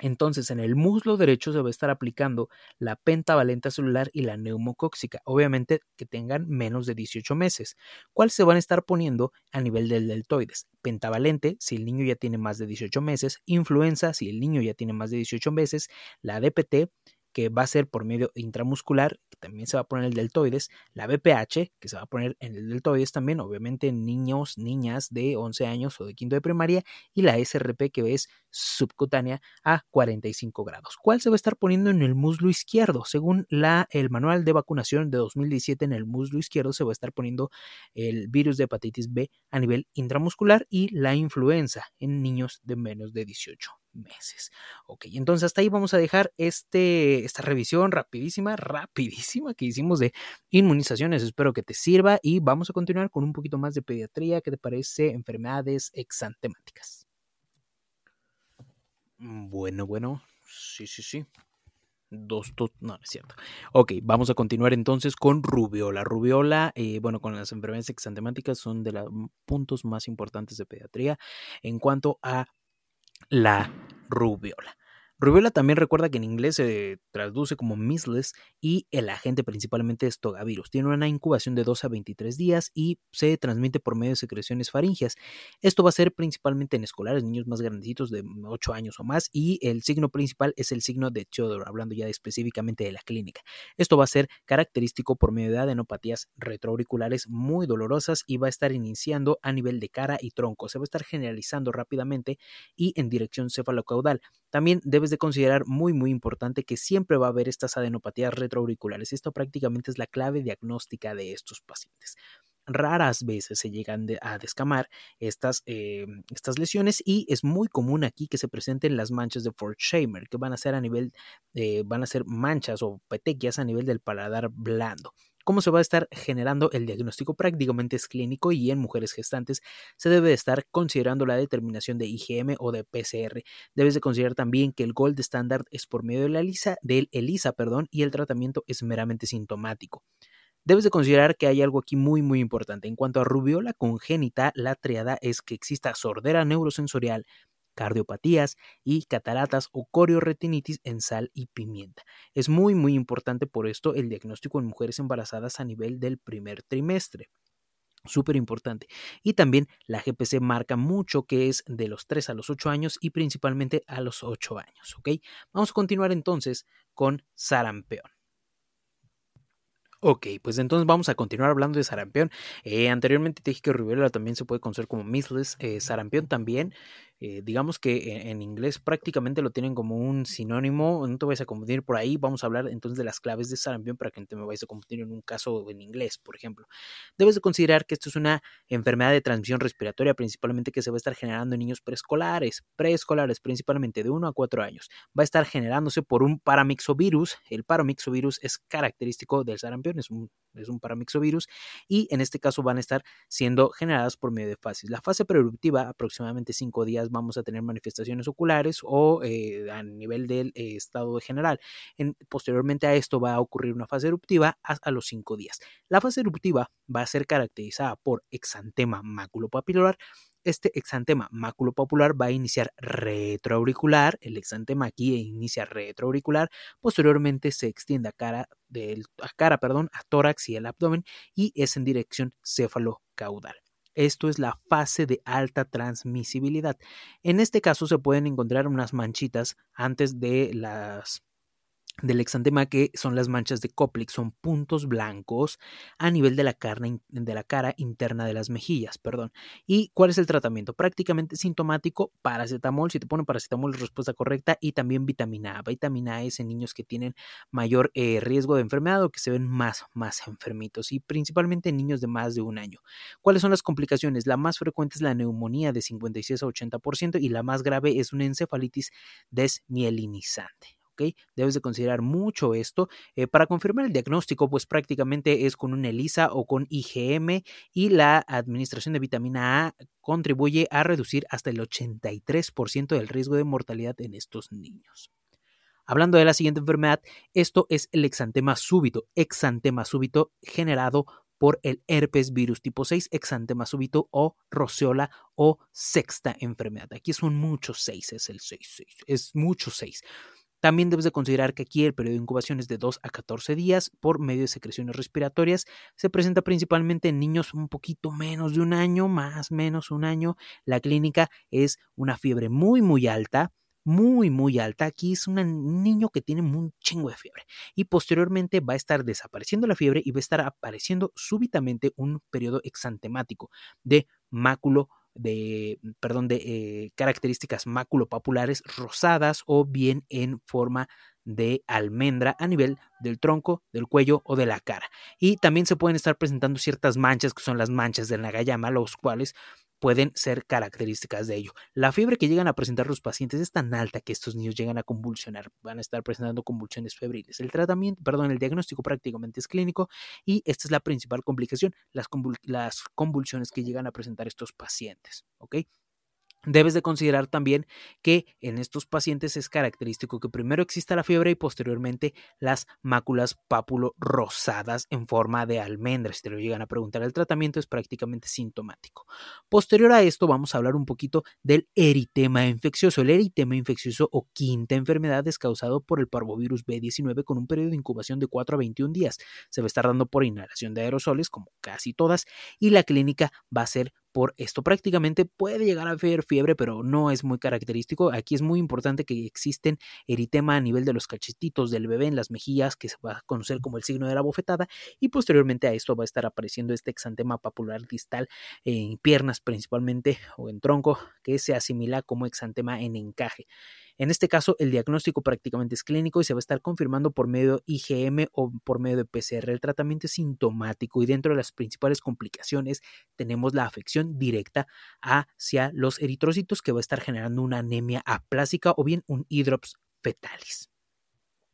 Entonces, en el muslo derecho se va a estar aplicando la pentavalenta celular y la neumocóxica, obviamente que tengan menos de 18 meses. ¿Cuáles se van a estar poniendo a nivel del deltoides? Pentavalente, si el niño ya tiene más de 18 meses, influenza, si el niño ya tiene más de 18 meses, la DPT, que va a ser por medio intramuscular, que también se va a poner el deltoides, la BPH, que se va a poner en el deltoides también, obviamente en niños, niñas de 11 años o de quinto de primaria, y la SRP, que es subcutánea a 45 grados. ¿Cuál se va a estar poniendo en el muslo izquierdo? Según la, el manual de vacunación de 2017, en el muslo izquierdo se va a estar poniendo el virus de hepatitis B a nivel intramuscular y la influenza en niños de menos de 18 meses. Ok, entonces hasta ahí vamos a dejar este, esta revisión rapidísima, rapidísima que hicimos de inmunizaciones. Espero que te sirva y vamos a continuar con un poquito más de pediatría. ¿Qué te parece? Enfermedades exantemáticas. Bueno, bueno, sí, sí, sí. Dos, dos, no, no es cierto. Ok, vamos a continuar entonces con rubiola. Rubiola, eh, bueno, con las enfermedades exantemáticas son de los puntos más importantes de pediatría en cuanto a la rubiola. Rubiola también recuerda que en inglés se traduce como measles y el agente principalmente es togavirus. Tiene una incubación de 2 a 23 días y se transmite por medio de secreciones faringias. Esto va a ser principalmente en escolares, niños más grandecitos de 8 años o más y el signo principal es el signo de Theodore, hablando ya específicamente de la clínica. Esto va a ser característico por medio de adenopatías retroauriculares muy dolorosas y va a estar iniciando a nivel de cara y tronco. Se va a estar generalizando rápidamente y en dirección cefalocaudal. También debes de considerar muy muy importante que siempre va a haber estas adenopatías retroauriculares. Esto prácticamente es la clave diagnóstica de estos pacientes raras veces se llegan a descamar estas, eh, estas, lesiones y es muy común aquí que se presenten las manchas de Forchheimer, que van a ser a nivel, eh, van a ser manchas o petequias a nivel del paladar blando cómo se va a estar generando el diagnóstico prácticamente es clínico y en mujeres gestantes se debe de estar considerando la determinación de IgM o de PCR. Debes de considerar también que el gold standard es por medio de la ELISA, del ELISA, perdón, y el tratamiento es meramente sintomático. Debes de considerar que hay algo aquí muy muy importante. En cuanto a rubiola congénita, la triada es que exista sordera neurosensorial, cardiopatías y cataratas o corioretinitis en sal y pimienta. Es muy muy importante por esto el diagnóstico en mujeres embarazadas a nivel del primer trimestre. Súper importante. Y también la GPC marca mucho que es de los 3 a los 8 años y principalmente a los 8 años. ¿ok? Vamos a continuar entonces con sarampión. Ok, pues entonces vamos a continuar hablando de sarampión. Eh, anteriormente te dije que también se puede conocer como measles, eh, sarampión también. Eh, digamos que en, inglés prácticamente lo tienen como un sinónimo, no te vayas a confundir por ahí, vamos a hablar entonces de las claves de sarampión para que no te me vayas a confundir en un caso en inglés, por ejemplo. Debes de considerar que esto es una enfermedad de transmisión respiratoria, principalmente que se va a estar generando en niños preescolares, preescolares principalmente de 1 a 4 años. Va a estar generándose por un paramixovirus, el paramixovirus es característico del sarampión, es un, es un paramixovirus, y en este caso van a estar siendo generadas por medio de fases. La fase preeruptiva, aproximadamente 5 días, vamos a tener manifestaciones oculares o eh, a nivel del eh, estado general. En, posteriormente a esto va a ocurrir una fase eruptiva a, los 5 días. La fase eruptiva va a ser caracterizada por exantema maculopapilar, este exantema maculopapular va a iniciar retroauricular, el exantema aquí inicia retroauricular, posteriormente se extiende a cara, del, a cara perdón, a tórax y el abdomen y es en dirección céfalo-caudal. Esto es la fase de alta transmisibilidad. En este caso se pueden encontrar unas manchitas antes de las del exantema que son las manchas de Koplik, son puntos blancos a nivel de la, carne, de la cara interna de las mejillas, perdón. ¿Y cuál es el tratamiento? Prácticamente sintomático, paracetamol, si te ponen paracetamol es respuesta correcta, y también vitamina A. Vitamina A es en niños que tienen mayor eh, riesgo de enfermedad o que se ven más, más enfermitos, y principalmente en niños de más de un año. ¿Cuáles son las complicaciones? La más frecuente es la neumonía de 56 a 80% y la más grave es una encefalitis desmielinizante. Debes de considerar mucho esto. Eh, para confirmar el diagnóstico, pues prácticamente es con un ELISA o con IgM y la administración de vitamina A contribuye a reducir hasta el 83% del riesgo de mortalidad en estos niños. Hablando de la siguiente enfermedad, esto es el exantema súbito, exantema súbito generado por el herpes virus tipo 6, exantema súbito o roceola o sexta enfermedad. Aquí son muchos 6, es el 6, 6 es muchos 6. También debes de considerar que aquí el periodo de incubación es de 2 a 14 días por medio de secreciones respiratorias. Se presenta principalmente en niños un poquito menos de un año, más menos un año. La clínica es una fiebre muy muy alta, muy muy alta. Aquí es un niño que tiene un chingo de fiebre y posteriormente va a estar desapareciendo la fiebre y va a estar apareciendo súbitamente un periodo exantemático de máculo de, perdón, de eh, características maculopapulares rosadas o bien en forma de almendra a nivel del tronco, del cuello o de la cara. Y también se pueden estar presentando ciertas manchas que son las manchas de Nagayama, los cuales pueden ser características de ello. La fiebre que llegan a presentar los pacientes es tan alta que estos niños llegan a convulsionar, van a estar presentando convulsiones febriles. El tratamiento, perdón, el diagnóstico prácticamente es clínico y esta es la principal complicación, las, convulsiones que llegan a presentar estos pacientes, ¿ok? Debes de considerar también que en estos pacientes es característico que primero exista la fiebre y posteriormente las máculas pápulo rosadas en forma de almendra. Si te lo llegan a preguntar, el tratamiento es prácticamente sintomático. Posterior a esto vamos a hablar un poquito del eritema infeccioso. El eritema infeccioso o quinta enfermedad es causado por el parvovirus B19 con un periodo de incubación de 4 a 21 días. Se va a estar dando por inhalación de aerosoles como casi todas y la clínica va a ser por esto. Prácticamente puede llegar a haber fiebre, pero no es muy característico. Aquí es muy importante que existen eritema a nivel de los cachetitos del bebé en las mejillas, que se va a conocer como el signo de la bofetada, y posteriormente a esto va a estar apareciendo este exantema papular distal en piernas principalmente o en tronco, que se asimila como exantema en encaje. En este caso, el diagnóstico prácticamente es clínico y se va a estar confirmando por medio IgM o por medio de PCR. El tratamiento es sintomático y dentro de las principales complicaciones tenemos la afección directa hacia los eritrocitos que va a estar generando una anemia aplásica o bien un hidrops fetalis.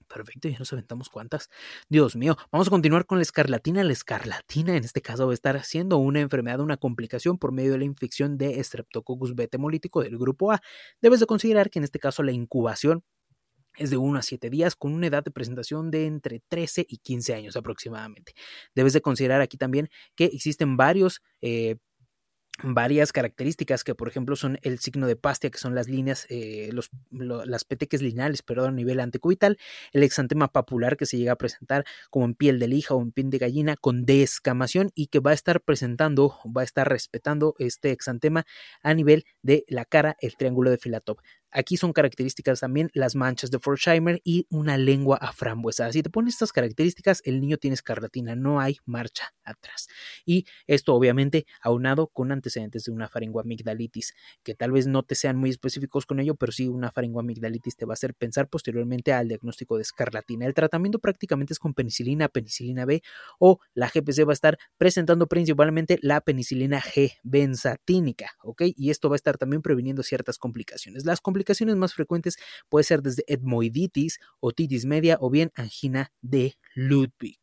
Perfecto, ya nos aventamos cuántas. Dios mío, vamos a continuar con la escarlatina. La escarlatina en este caso va a estar siendo una enfermedad, una complicación por medio de la infección de Streptococcus beta hemolítico del grupo A. Debes de considerar que en este caso la incubación es de 1 a 7 días con una edad de presentación de entre 13 y 15 años aproximadamente. Debes de considerar aquí también que existen varios eh, varias características que por ejemplo son el signo de pastia que son las líneas eh, los, las peteques lineales perdón a nivel antecubital el exantema papular que se llega a presentar como en piel de lija o en piel de gallina con descamación y que va a estar presentando va a estar respetando este exantema a nivel de la cara el triángulo de Filatov Aquí son características también las manchas de Forsheimer y una lengua aframbuesada. Si te pones estas características, el niño tiene escarlatina, no hay marcha atrás. Y esto obviamente aunado con antecedentes de una faringoamigdalitis, que tal vez no te sean muy específicos con ello, pero sí una faringoamigdalitis te va a hacer pensar posteriormente al diagnóstico de escarlatina. El tratamiento prácticamente es con penicilina, penicilina B o la GPC va a estar presentando principalmente la penicilina G benzatínica, ¿ok? Y esto va a estar también previniendo ciertas complicaciones. Las complicaciones más frecuentes puede ser desde etmoiditis, otitis media o bien angina de Ludwig.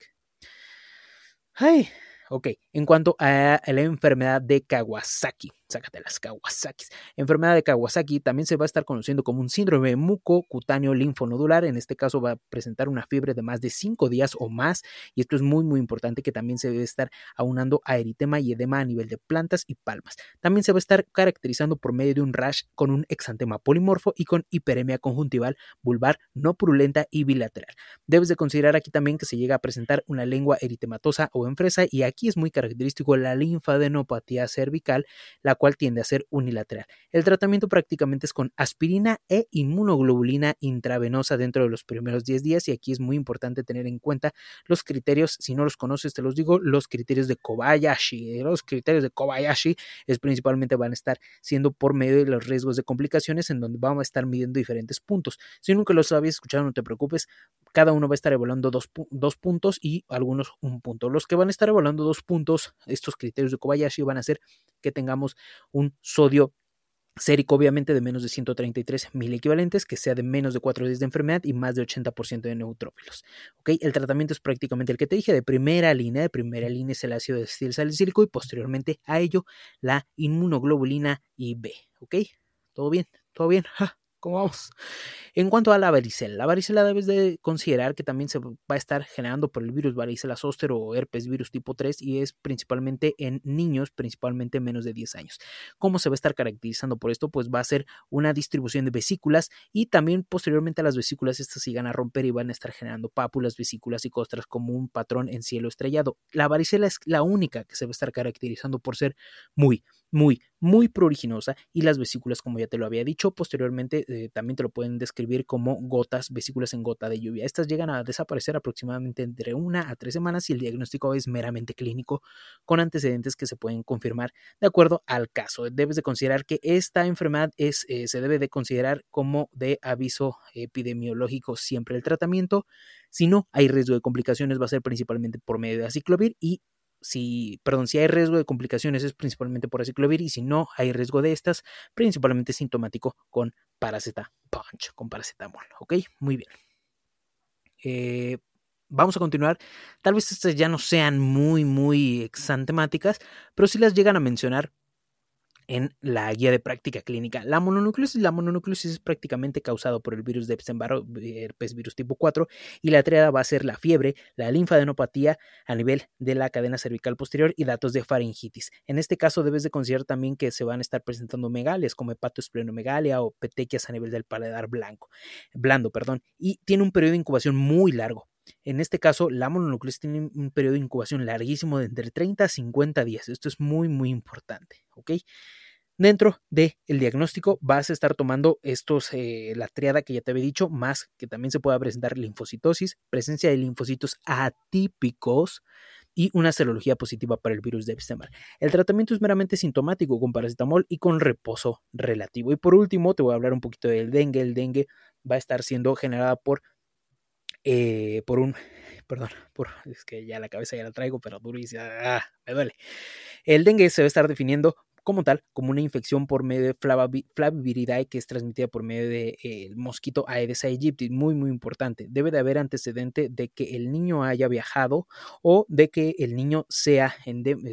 Ay, ok, en cuanto a la enfermedad de Kawasaki, sácate las Kawasaki. Enfermedad de Kawasaki también se va a estar conociendo como un síndrome mucocutáneo linfonodular. En este caso va a presentar una fiebre de más de 5 días o más. Y esto es muy, muy importante que también se debe estar aunando a eritema y edema a nivel de plantas y palmas. También se va a estar caracterizando por medio de un rash con un exantema polimorfo y con hiperemia conjuntival vulvar no purulenta y bilateral. Debes de considerar aquí también que se llega a presentar una lengua eritematosa o en fresa y aquí es muy característico la linfadenopatía cervical, la cual tiende a ser unilateral. El tratamiento prácticamente es con aspirina e inmunoglobulina intravenosa dentro de los primeros 10 días y aquí es muy importante tener en cuenta los criterios, si no los conoces te los digo, los criterios de Kobayashi. Los criterios de Kobayashi es principalmente van a estar siendo por medio de los riesgos de complicaciones en donde vamos a estar midiendo diferentes puntos. Si nunca los habías escuchado, no te preocupes, cada uno va a estar evaluando dos, dos puntos y algunos un punto. Los que van a estar evaluando dos puntos, estos criterios de Kobayashi van a ser que tengamos un sodio sérico obviamente de menos de 133 mil equivalentes, que sea de menos de 4 días de enfermedad y más de 80% de neutrófilos. ¿okay? El tratamiento es prácticamente el que te dije, de primera línea, de primera línea es el ácido de salicílico y posteriormente a ello la inmunoglobulina IB. ¿ok? ¿Todo bien? ¿Todo bien? ¿Cómo vamos? En cuanto a la varicela, la varicela debes de considerar que también se va a estar generando por el virus varicela zoster o herpes virus tipo 3 y es principalmente en niños, principalmente menos de 10 años. ¿Cómo se va a estar caracterizando por esto? Pues va a ser una distribución de vesículas y también posteriormente a las vesículas estas se a romper y van a estar generando pápulas, vesículas y costras como un patrón en cielo estrellado. La varicela es la única que se va a estar caracterizando por ser muy, muy, muy pruriginosa y las vesículas, como ya te lo había dicho, posteriormente eh, también te lo pueden describir como gotas, vesículas en gota de lluvia. Estas llegan a desaparecer aproximadamente entre una a tres semanas y el diagnóstico es meramente clínico con antecedentes que se pueden confirmar de acuerdo al caso. Debes de considerar que esta enfermedad es, eh, se debe de considerar como de aviso epidemiológico siempre el tratamiento. Si no hay riesgo de complicaciones, va a ser principalmente por medio de aciclovir y si, perdón, si hay riesgo de complicaciones es principalmente por aciclovir y si no hay riesgo de estas, principalmente sintomático con paracetamol, con paracetamol, ¿ok? Muy bien. Eh, vamos a continuar. Tal vez estas ya no sean muy, muy exantemáticas, pero si las llegan a mencionar, en la guía de práctica clínica. La mononucleosis, la mononucleosis es prácticamente causado por el virus de Epstein-Barr, herpes virus tipo 4, y la triada va a ser la fiebre, la linfadenopatía a nivel de la cadena cervical posterior y datos de faringitis. En este caso debes de considerar también que se van a estar presentando megalias como hepatoesplenomegalia o petequias a nivel del paladar blanco, blando, perdón, y tiene un periodo de incubación muy largo. En este caso, la mononucleosis tiene un periodo de incubación larguísimo de entre 30 a 50 días. Esto es muy, muy importante, ¿ok? Dentro del diagnóstico vas a estar tomando estos, eh, la triada que ya te había dicho, más que también se pueda presentar linfocitosis, presencia de linfocitos atípicos y una serología positiva para el virus de Epstein-Barr. El tratamiento es meramente sintomático con paracetamol y con reposo relativo. Y por último, te voy a hablar un poquito del dengue. El dengue va a estar siendo generada por, eh, por un perdón, por, es que ya la cabeza ya la traigo, pero y ah, me duele. El dengue se va a estar definiendo como tal, como una infección por medio de flaviviridae que es transmitida por medio del de, eh, mosquito Aedes aegypti, muy muy importante. Debe de haber antecedente de que el niño haya viajado o de que el niño sea,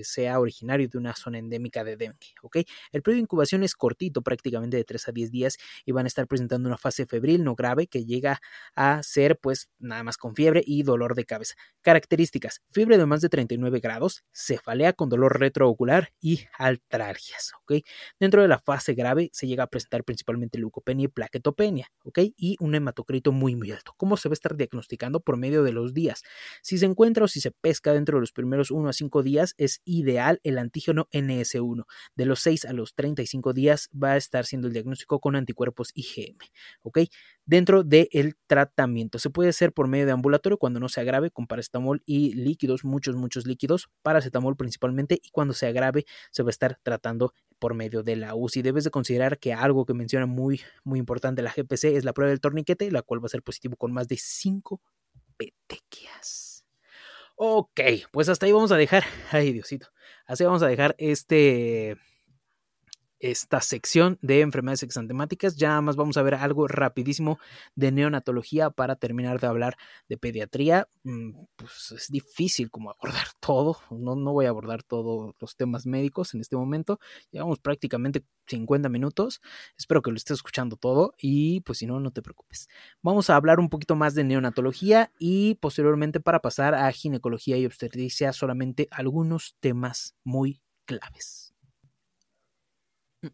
sea originario de una zona endémica de dengue, ¿ok? El periodo de incubación es cortito, prácticamente de 3 a 10 días y van a estar presentando una fase febril no grave que llega a ser pues nada más con fiebre y dolor de cabeza. Características, fiebre de más de 39 grados, cefalea con dolor retroocular y altral alergias, ¿ok? Dentro de la fase grave se llega a presentar principalmente leucopenia y plaquetopenia, ¿ok? Y un hematocrito muy, muy alto. ¿Cómo se va a estar diagnosticando? Por medio de los días. Si se encuentra o si se pesca dentro de los primeros 1 a 5 días, es ideal el antígeno NS1. De los 6 a los 35 días va a estar siendo el diagnóstico con anticuerpos IgM, ¿ok? Dentro del tratamiento. Se puede hacer por medio de ambulatorio cuando no se agrave con paracetamol y líquidos, muchos, muchos líquidos, paracetamol principalmente, y cuando se agrave se va a estar tratando por medio de la UCI. Debes de considerar que algo que menciona muy, muy importante la GPC es la prueba del torniquete, la cual va a ser positivo con más de 5 petequias. Ok, pues hasta ahí vamos a dejar. Ay, Diosito. Así vamos a dejar este esta sección de enfermedades exantemáticas. Ya nada más vamos a ver algo rapidísimo de neonatología para terminar de hablar de pediatría. Mm, pues es difícil como abordar todo. No, no voy a abordar todos los temas médicos en este momento. Llevamos prácticamente 50 minutos. Espero que lo estés escuchando todo y pues si no, no te preocupes. Vamos a hablar un poquito más de neonatología y posteriormente para pasar a ginecología y obstetricia solamente algunos temas muy claves.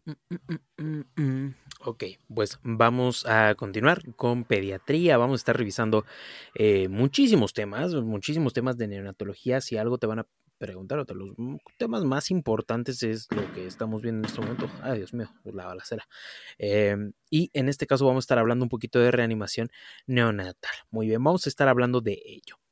Ok, pues vamos a continuar con pediatría. Vamos a estar revisando eh, muchísimos temas, muchísimos temas de neonatología. Si algo te van a preguntar, los temas más importantes es lo que estamos viendo en este momento. Ay, Dios mío, la balacera. Em, y en este caso vamos a estar hablando un poquito de reanimación neonatal. Muy bien, vamos a estar hablando de ello.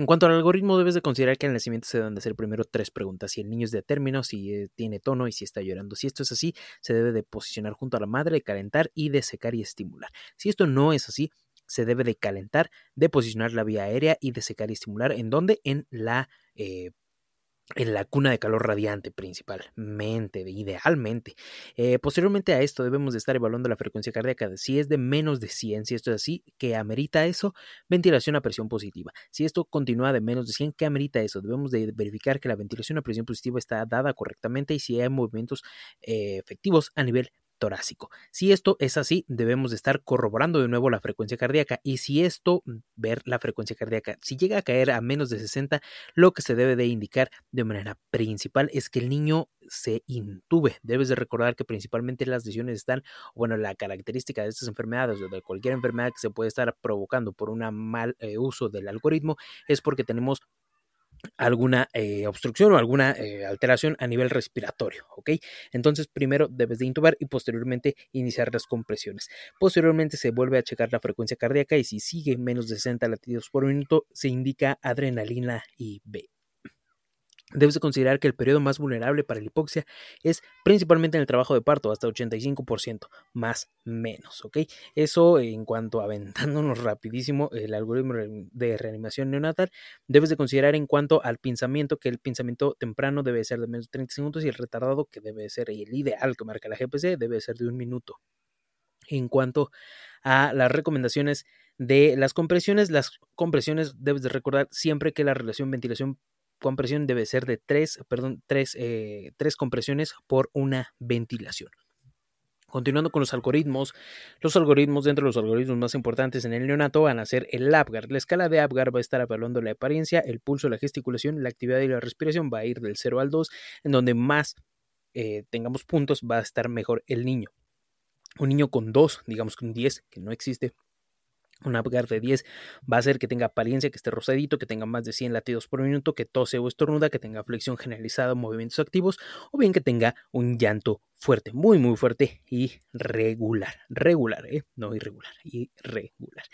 En cuanto al algoritmo, debes de considerar que al nacimiento se deben de hacer primero tres preguntas. Si el niño es de término, si eh, tiene tono y si está llorando. Si esto es así, se debe de posicionar junto a la madre, calentar y de secar y estimular. Si esto no es así, se debe de calentar, de posicionar la vía aérea y de secar y estimular. ¿En dónde? En la eh, en la cuna de calor radiante principalmente, idealmente. Eh, posteriormente a esto debemos de estar evaluando la frecuencia cardíaca. Si es de menos de 100, si esto es así, que amerita eso, ventilación a presión positiva. Si esto continúa de menos de 100, ¿qué amerita eso? Debemos de verificar que la ventilación a presión positiva está dada correctamente y si hay movimientos eh, efectivos a nivel torácico. Si esto es así, debemos de estar corroborando de nuevo la frecuencia cardíaca y si esto, mm, ver la frecuencia cardíaca, si llega a caer a menos de 60, lo que se debe de indicar de manera principal es que el niño se intube. Debes de recordar que principalmente las lesiones están, bueno, la característica de estas enfermedades o de cualquier enfermedad que se puede estar provocando por un mal eh, uso del algoritmo es porque tenemos alguna eh, obstrucción o alguna eh, alteración a nivel respiratorio, ¿ok? Entonces primero debes de intubar y posteriormente iniciar las compresiones. Posteriormente se vuelve a checar la frecuencia cardíaca y si sigue menos de 60 latidos por minuto se indica adrenalina y B. Debes de considerar que el periodo más vulnerable para la hipoxia es principalmente en el trabajo de parto, hasta 85%, más menos. Eso en cuanto aventándonos rapidísimo el algoritmo de reanimación neonatal, debes de considerar en cuanto al pensamiento, que el pensamiento temprano debe ser de menos de 30 segundos y el retardado, que debe ser el ideal que marca la GPC, debe ser de un minuto. En cuanto a las recomendaciones de las compresiones, las compresiones debes de recordar siempre que la relación ventilación compresión debe ser de tres, perdón, tres, eh, compresiones por una ventilación. Continuando con los algoritmos, los algoritmos dentro de los algoritmos más importantes en el neonato van a ser el APGAR. La escala de APGAR va a estar evaluando la apariencia, el pulso, la gesticulación, la actividad y la respiración. Va a ir del 0 al 2, en donde más eh, tengamos puntos va a estar mejor el niño. Un niño con 2, digamos con 10, que no existe, un Apgar de 10 va a ser que tenga apariencia, que esté rosadito, que tenga más de 100 latidos por minuto, que tose o estornuda, que tenga flexión generalizada, movimientos activos, o bien que tenga un llanto fuerte, muy, muy fuerte y regular. Regular, ¿eh? No irregular, irregular.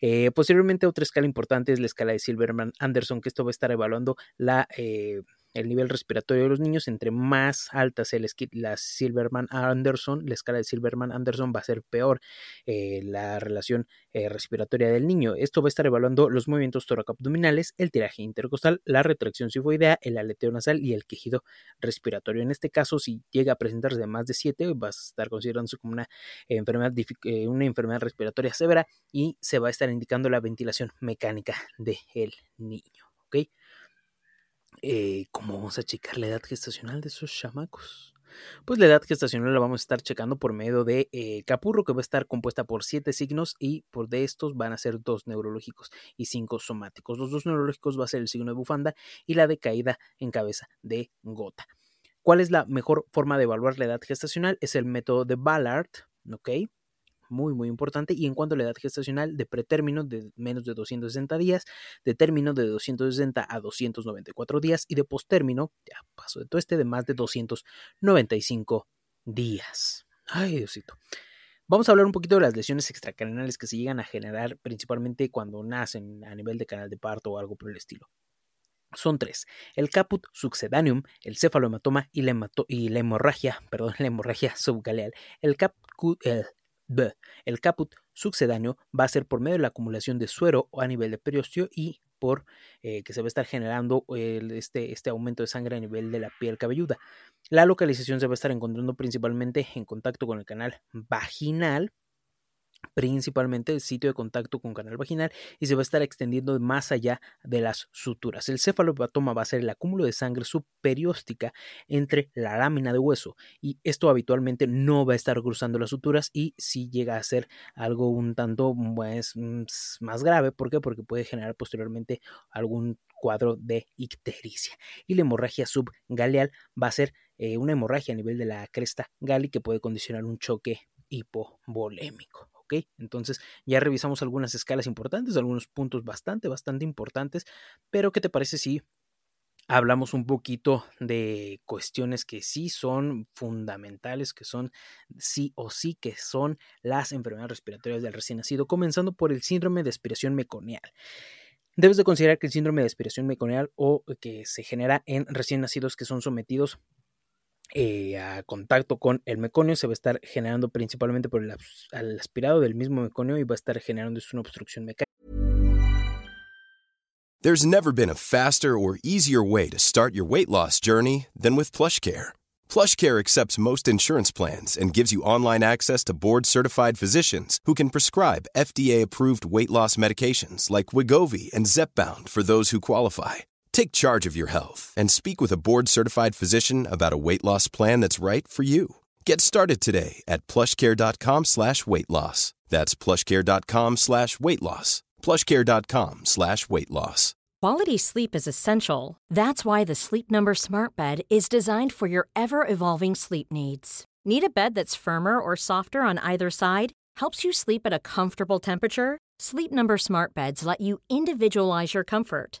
Eh, posteriormente, otra escala importante es la escala de Silverman-Anderson, que esto va a estar evaluando la... Eh, el nivel respiratorio de los niños, entre más alta sea la Silverman-Anderson, la escala de Silverman-Anderson va a ser peor eh, la relación eh, respiratoria del niño. Esto va a estar evaluando los movimientos toracoabdominales, el tiraje intercostal, la retracción sifoidea, el aleteo nasal y el quejido respiratorio. En este caso, si llega a presentarse de más de 7, vas a estar considerándose como una enfermedad, eh, una enfermedad respiratoria severa y se va a estar indicando la ventilación mecánica del niño. Eh, ¿cómo vamos a checar la edad gestacional de esos chamacos? Pues la edad gestacional la vamos a estar checando por medio de eh, capurro, que va a estar compuesta por siete signos y por de estos van a ser dos neurológicos y cinco somáticos. Los dos neurológicos va a ser el signo de bufanda y la de caída en cabeza de gota. ¿Cuál es la mejor forma de evaluar la edad gestacional? Es el método de Ballard, ¿ok? Muy, muy importante. Y en cuanto a la edad gestacional, de pretérmino de menos de 260 días, de término de 260 a 294 días y de postérmino, ya paso de todo este, de más de 295 días. Ay, Diosito. Vamos a hablar un poquito de las lesiones extracanales que se llegan a generar principalmente cuando nacen a nivel de canal de parto o algo por el estilo. Son tres: el caput succedaneum, el cefalohematoma y la, y la hemorragia, perdón, la hemorragia subgaleal. El, el caput succedáneo va a ser por medio de la acumulación de suero a nivel de periostio y por eh, que se va a estar generando este, este aumento de sangre a nivel de la piel cabelluda. La localización se va a estar encontrando principalmente en contacto con el canal vaginal, principalmente el sitio de contacto con canal vaginal y se va a estar extendiendo más allá de las suturas. El cefalopatoma va a ser el acúmulo de sangre subperióstica entre la lámina de hueso y esto habitualmente no va a estar cruzando las suturas y si llega a ser algo un tanto pues, más grave, ¿por qué? Porque puede generar posteriormente algún cuadro de ictericia. Y la hemorragia subgaleal va a ser eh, una hemorragia a nivel de la cresta gali que puede condicionar un choque hipovolémico. Entonces ya revisamos algunas escalas importantes, algunos puntos bastante, bastante importantes, pero ¿qué te parece si hablamos un poquito de cuestiones que sí son fundamentales, que son sí o sí que son las enfermedades respiratorias del recién nacido, comenzando por el síndrome de aspiración meconial. Debes de considerar que el síndrome de aspiración meconial o que se genera en recién nacidos que son sometidos eh, a contacto con el meconio se va a estar generando principalmente por el, el aspirado del mismo meconio y va a estar generando una obstrucción mecánica. There's never been a faster or easier way to start your weight loss journey than with PlushCare. PlushCare accepts most insurance plans and gives you online access to board-certified physicians who can prescribe FDA-approved weight loss medications like Wigovi and Zepbound for those who qualify. Take charge of your health and speak with a board certified physician about a weight loss plan that's right for you. Get started today at plushcare.com slash weight loss. That's plushcare.com slash weight loss. Plushcare.com slash weight loss. Quality sleep is essential. That's why the Sleep Number Smart Bed is designed for your ever evolving sleep needs. Need a bed that's firmer or softer on either side? Helps you sleep at a comfortable temperature? Sleep Number Smart Beds let you individualize your comfort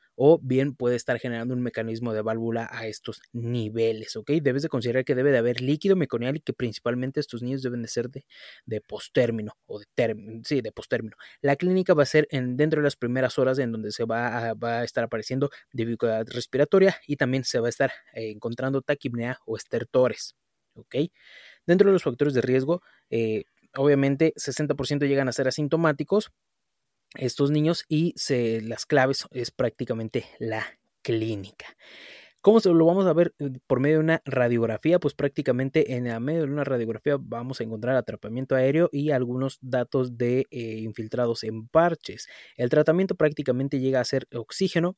o bien puede estar generando un mecanismo de válvula a estos niveles, ¿ok? Debes de considerar que debe de haber líquido meconial y que principalmente estos niños deben de ser de, de postérmino o de sí, de postérmino. La clínica va a ser en, dentro de las primeras horas en donde se va a, va a estar apareciendo dificultad respiratoria y también se va a estar eh, encontrando taquipnea o estertores, ¿ok? Dentro de los factores de riesgo, eh, obviamente 60% llegan a ser asintomáticos, estos niños y se, las claves es prácticamente la clínica. ¿Cómo se lo vamos a ver eh, por medio de una radiografía? Pues prácticamente en medio de una radiografía vamos a encontrar atrapamiento aéreo y algunos datos de eh, infiltrados en parches. El tratamiento prácticamente llega a ser oxígeno,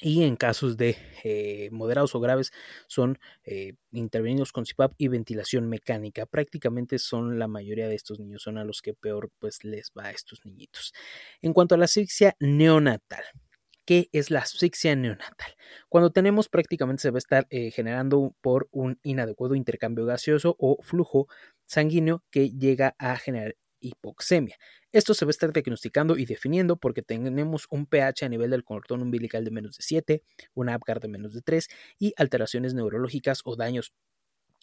y en casos de eh, moderados o graves son eh, intervenidos con CPAP y ventilación mecánica. Prácticamente son la mayoría de estos niños, son a los que peor pues les va a estos niñitos. En cuanto a la asfixia neonatal, ¿qué es la asfixia neonatal? Cuando tenemos prácticamente se va a estar eh, generando por un inadecuado intercambio gaseoso o flujo sanguíneo que llega a generar hipoxemia. Esto se va a estar diagnosticando y definiendo porque tenemos un pH a nivel del cordón umbilical de menos de 7, una APGAR de menos de 3 y alteraciones neurológicas o daños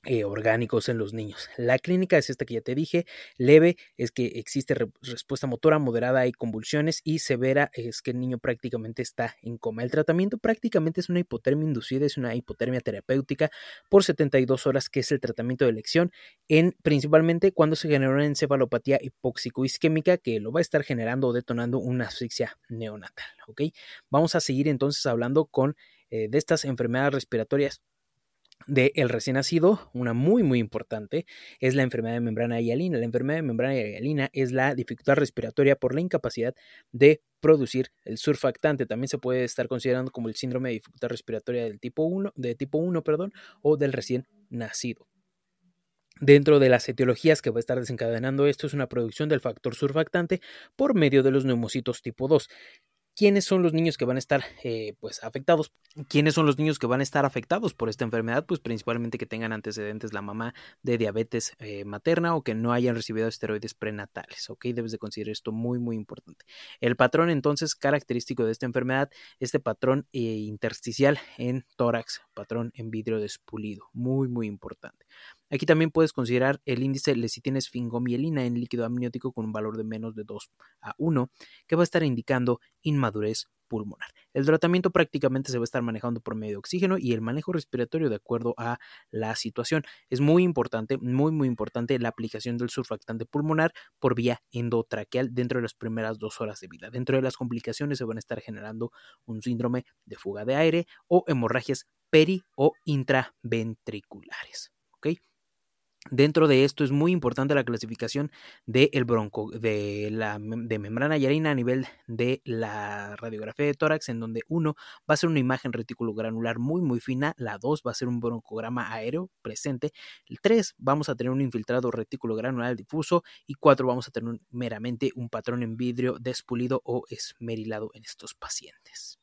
eh, orgánicos en los niños. La clínica es esta que ya te dije, leve es que existe respuesta motora, moderada y convulsiones y severa es que el niño prácticamente está en coma. El tratamiento prácticamente es una hipotermia inducida, es una hipotermia terapéutica por 72 horas que es el tratamiento de elección en principalmente cuando se genera una encefalopatía hipóxico-isquémica que lo va a estar generando o detonando una asfixia neonatal. Vamos a seguir entonces hablando con eh, de estas enfermedades respiratorias del el recién nacido, una muy muy importante, es la enfermedad de membrana hialina. La enfermedad de membrana hialina es la dificultad respiratoria por la incapacidad de producir el surfactante. También se puede estar considerando como el síndrome de dificultad respiratoria del tipo 1, de tipo 1, perdón, o del recién nacido. Dentro de las etiologías que va a estar desencadenando esto es una producción del factor surfactante por medio de los neumocitos tipo 2. ¿Quiénes son los niños que van a estar eh, pues afectados? ¿Quiénes son los niños que van a estar afectados por esta enfermedad? Pues principalmente que tengan antecedentes la mamá de diabetes eh, materna o que no hayan recibido esteroides prenatales, ¿ok? Debes de considerar esto muy, muy importante. El patrón entonces característico de esta enfermedad, este patrón eh, intersticial en tórax, patrón en vidrio despulido, muy, muy importante. Aquí también puedes considerar el índice lecitina esfingomielina en líquido amniótico con un valor de menos de 2 a 1, que va a estar indicando inmadurez pulmonar. El tratamiento prácticamente se va a estar manejando por medio de oxígeno y el manejo respiratorio de acuerdo a la situación. Es muy importante, muy muy importante la aplicación del surfactante pulmonar por vía endotraqueal dentro de las primeras dos horas de vida. Dentro de las complicaciones se van a estar generando un síndrome de fuga de aire o hemorragias peri o intraventriculares. Dentro de esto es muy importante la clasificación de el bronco, de la de membrana yarina a nivel de la radiografía de tórax, en donde uno va a ser una imagen retículo granular muy muy fina, la dos va a ser un broncograma aéreo presente, el tres vamos a tener un infiltrado retículo granular difuso y cuatro vamos a tener meramente un patrón en vidrio despulido o esmerilado en estos pacientes.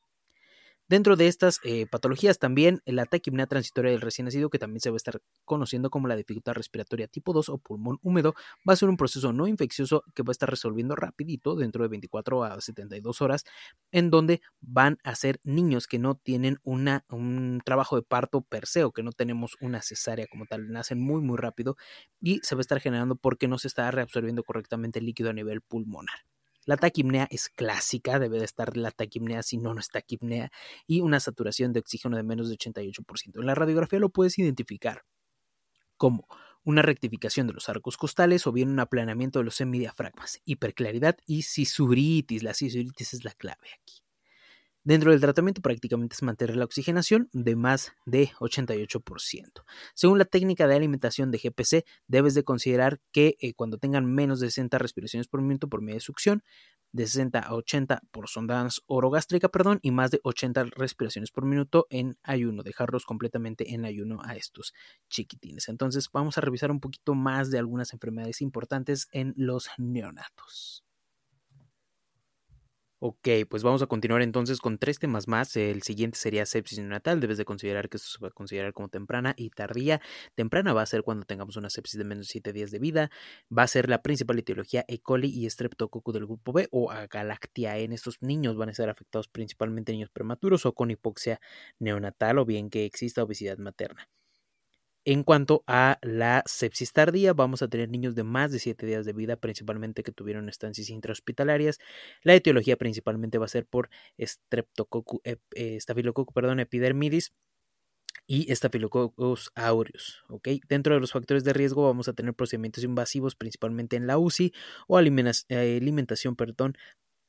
Dentro de estas eh, patologías también la taquipnea transitoria del recién nacido, que también se va a estar conociendo como la dificultad respiratoria tipo 2 o pulmón húmedo, va a ser un proceso no infeccioso que va a estar resolviendo rapidito dentro de 24 a 72 horas, en donde van a ser niños que no tienen una, un trabajo de parto per se o que no tenemos una cesárea como tal, nacen muy muy rápido y se va a estar generando porque no se está reabsorbiendo correctamente el líquido a nivel pulmonar. La taquimnea es clásica, debe de estar la taquimnea, si no, no es taquimnea, y una saturación de oxígeno de menos de 88%. En la radiografía lo puedes identificar como una rectificación de los arcos costales o bien un aplanamiento de los semidiafragmas, hiperclaridad y cisuritis. La cisuritis es la clave aquí. Dentro del tratamiento prácticamente es mantener la oxigenación de más de 88%. Según la técnica de alimentación de GPC, debes de considerar que eh, cuando tengan menos de 60 respiraciones por minuto por medio de succión, de 60 a 80 por sonda orogástrica, perdón, y más de 80 respiraciones por minuto en ayuno, dejarlos completamente en ayuno a estos chiquitines. Entonces vamos a revisar un poquito más de algunas enfermedades importantes en los neonatos. Ok, pues vamos a continuar entonces con tres temas más. El siguiente sería sepsis neonatal. Debes de considerar que esto se va a considerar como temprana y tardía. Temprana va a ser cuando tengamos una sepsis de menos de 7 días de vida. Va a ser la principal etiología E. coli y Streptococcus del grupo B o Agalactiae. En estos niños van a ser afectados principalmente niños prematuros o con hipoxia neonatal o bien que exista obesidad materna. En cuanto a la sepsis tardía, vamos a tener niños de más de 7 días de vida, principalmente que tuvieron estancias intrahospitalarias. La etiología principalmente va a ser por Streptococcus, eh, perdón, epidermidis y Staphylococcus aureus. Dentro de los factores de riesgo vamos a tener procedimientos invasivos, principalmente en la UCI o eh, alimentación perdón,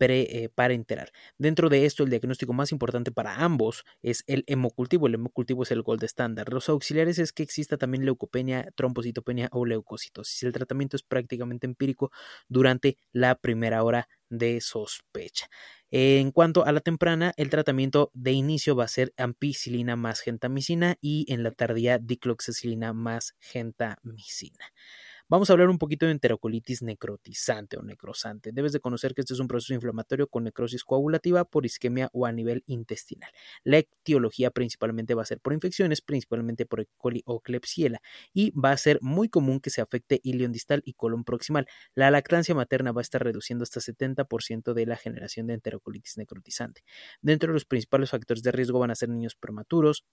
eh, para enterar. Dentro de esto, el diagnóstico más importante para ambos es el hemocultivo. El hemocultivo es el gold estándar. Los auxiliares es que exista también leucopenia, trombocitopenia o leucocitosis. El tratamiento es prácticamente empírico durante la primera hora de sospecha. En cuanto a la temprana, el tratamiento de inicio va a ser ampicilina más gentamicina y en la tardía dicloxacilina más gentamicina. Vamos a hablar un poquito de enterocolitis necrotizante o necrosante. Debes de conocer que este es un proceso inflamatorio con necrosis coagulativa por isquemia o a nivel intestinal. La etiología principalmente va a ser por infecciones, principalmente por E. coli o Klebsiella, y va a ser muy común que se afecte ilion distal y colon proximal. La lactancia materna va a estar reduciendo hasta 70% de la generación de enterocolitis necrotizante. Dentro de los principales factores de riesgo van a ser niños prematuros,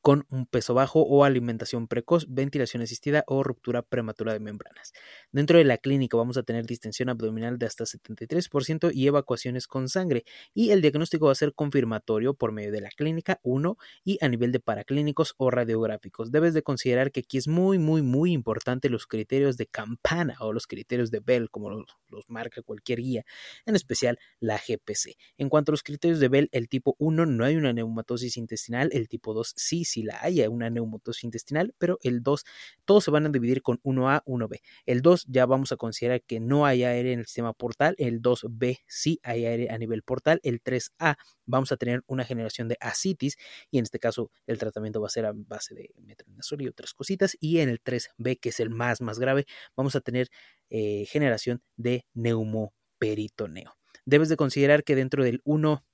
con un peso bajo o alimentación precoz, ventilación asistida o ruptura prematura de membranas. Dentro de la clínica vamos a tener distensión abdominal de hasta 73% y evacuaciones con sangre y el diagnóstico va a ser confirmatorio por medio de la clínica 1 y a nivel de paraclínicos o radiográficos. Debes de considerar que aquí es muy muy muy importante los criterios de campana o los criterios de Bell como los, marca cualquier guía, en especial la GPC. En cuanto a los criterios de Bell, el tipo 1 no hay una neumatosis intestinal, el tipo 2 sí si la haya una neumatosis intestinal, pero el 2, todos se van a dividir con 1A, 1B. El 2 ya vamos a considerar que no hay aire en el sistema portal, el 2B sí hay aire a nivel portal, el 3A vamos a tener una generación de asitis y en este caso el tratamiento va a ser a base de metronidazol y otras cositas y en el 3B que es el más más grave vamos a tener eh, generación de neumoperitoneo. Debes de considerar que dentro del 1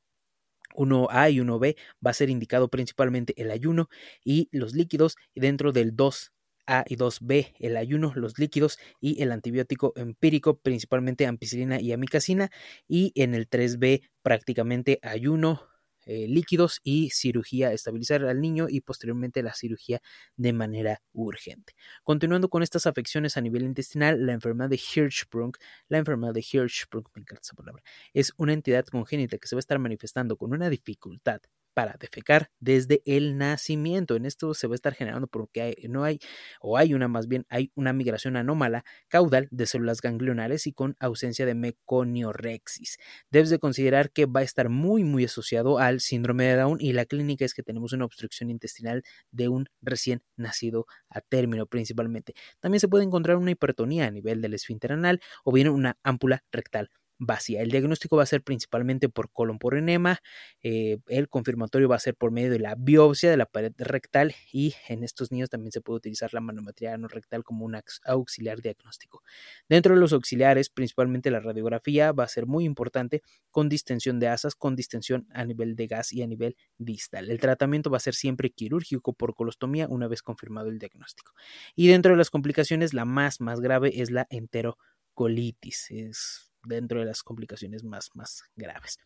1A y 1B va a ser indicado principalmente el ayuno y los líquidos y dentro del 2 a y 2B, el ayuno, los líquidos y el antibiótico empírico, principalmente ampicilina y amicacina, y en el 3B prácticamente ayuno, eh, líquidos y cirugía, estabilizar al niño y posteriormente la cirugía de manera urgente. Continuando con estas afecciones a nivel intestinal, la enfermedad de Hirschsprung, la enfermedad de Hirschsprung, me encanta esa palabra, es una entidad congénita que se va a estar manifestando con una dificultad para defecar desde el nacimiento. En esto se va a estar generando porque no hay, o hay una más bien, hay una migración anómala caudal de células ganglionales y con ausencia de meconiorexis. Debes de considerar que va a estar muy, muy asociado al síndrome de Down y la clínica es que tenemos una obstrucción intestinal de un recién nacido a término principalmente. También se puede encontrar una hipertonía a nivel del esfínter anal o bien una ámpula rectal vacía. El diagnóstico va a ser principalmente por colon por enema, eh, el confirmatorio va a ser por medio de la biopsia de la pared rectal y en estos niños también se puede utilizar la manometría no rectal como un auxiliar diagnóstico. Dentro de los auxiliares, principalmente la radiografía va a ser muy importante con distensión de asas, con distensión a nivel de gas y a nivel distal. El tratamiento va a ser siempre quirúrgico por colostomía una vez confirmado el diagnóstico. Y dentro de las complicaciones, la más, más grave es la enterocolitis. Es dentro de las complicaciones más, más graves.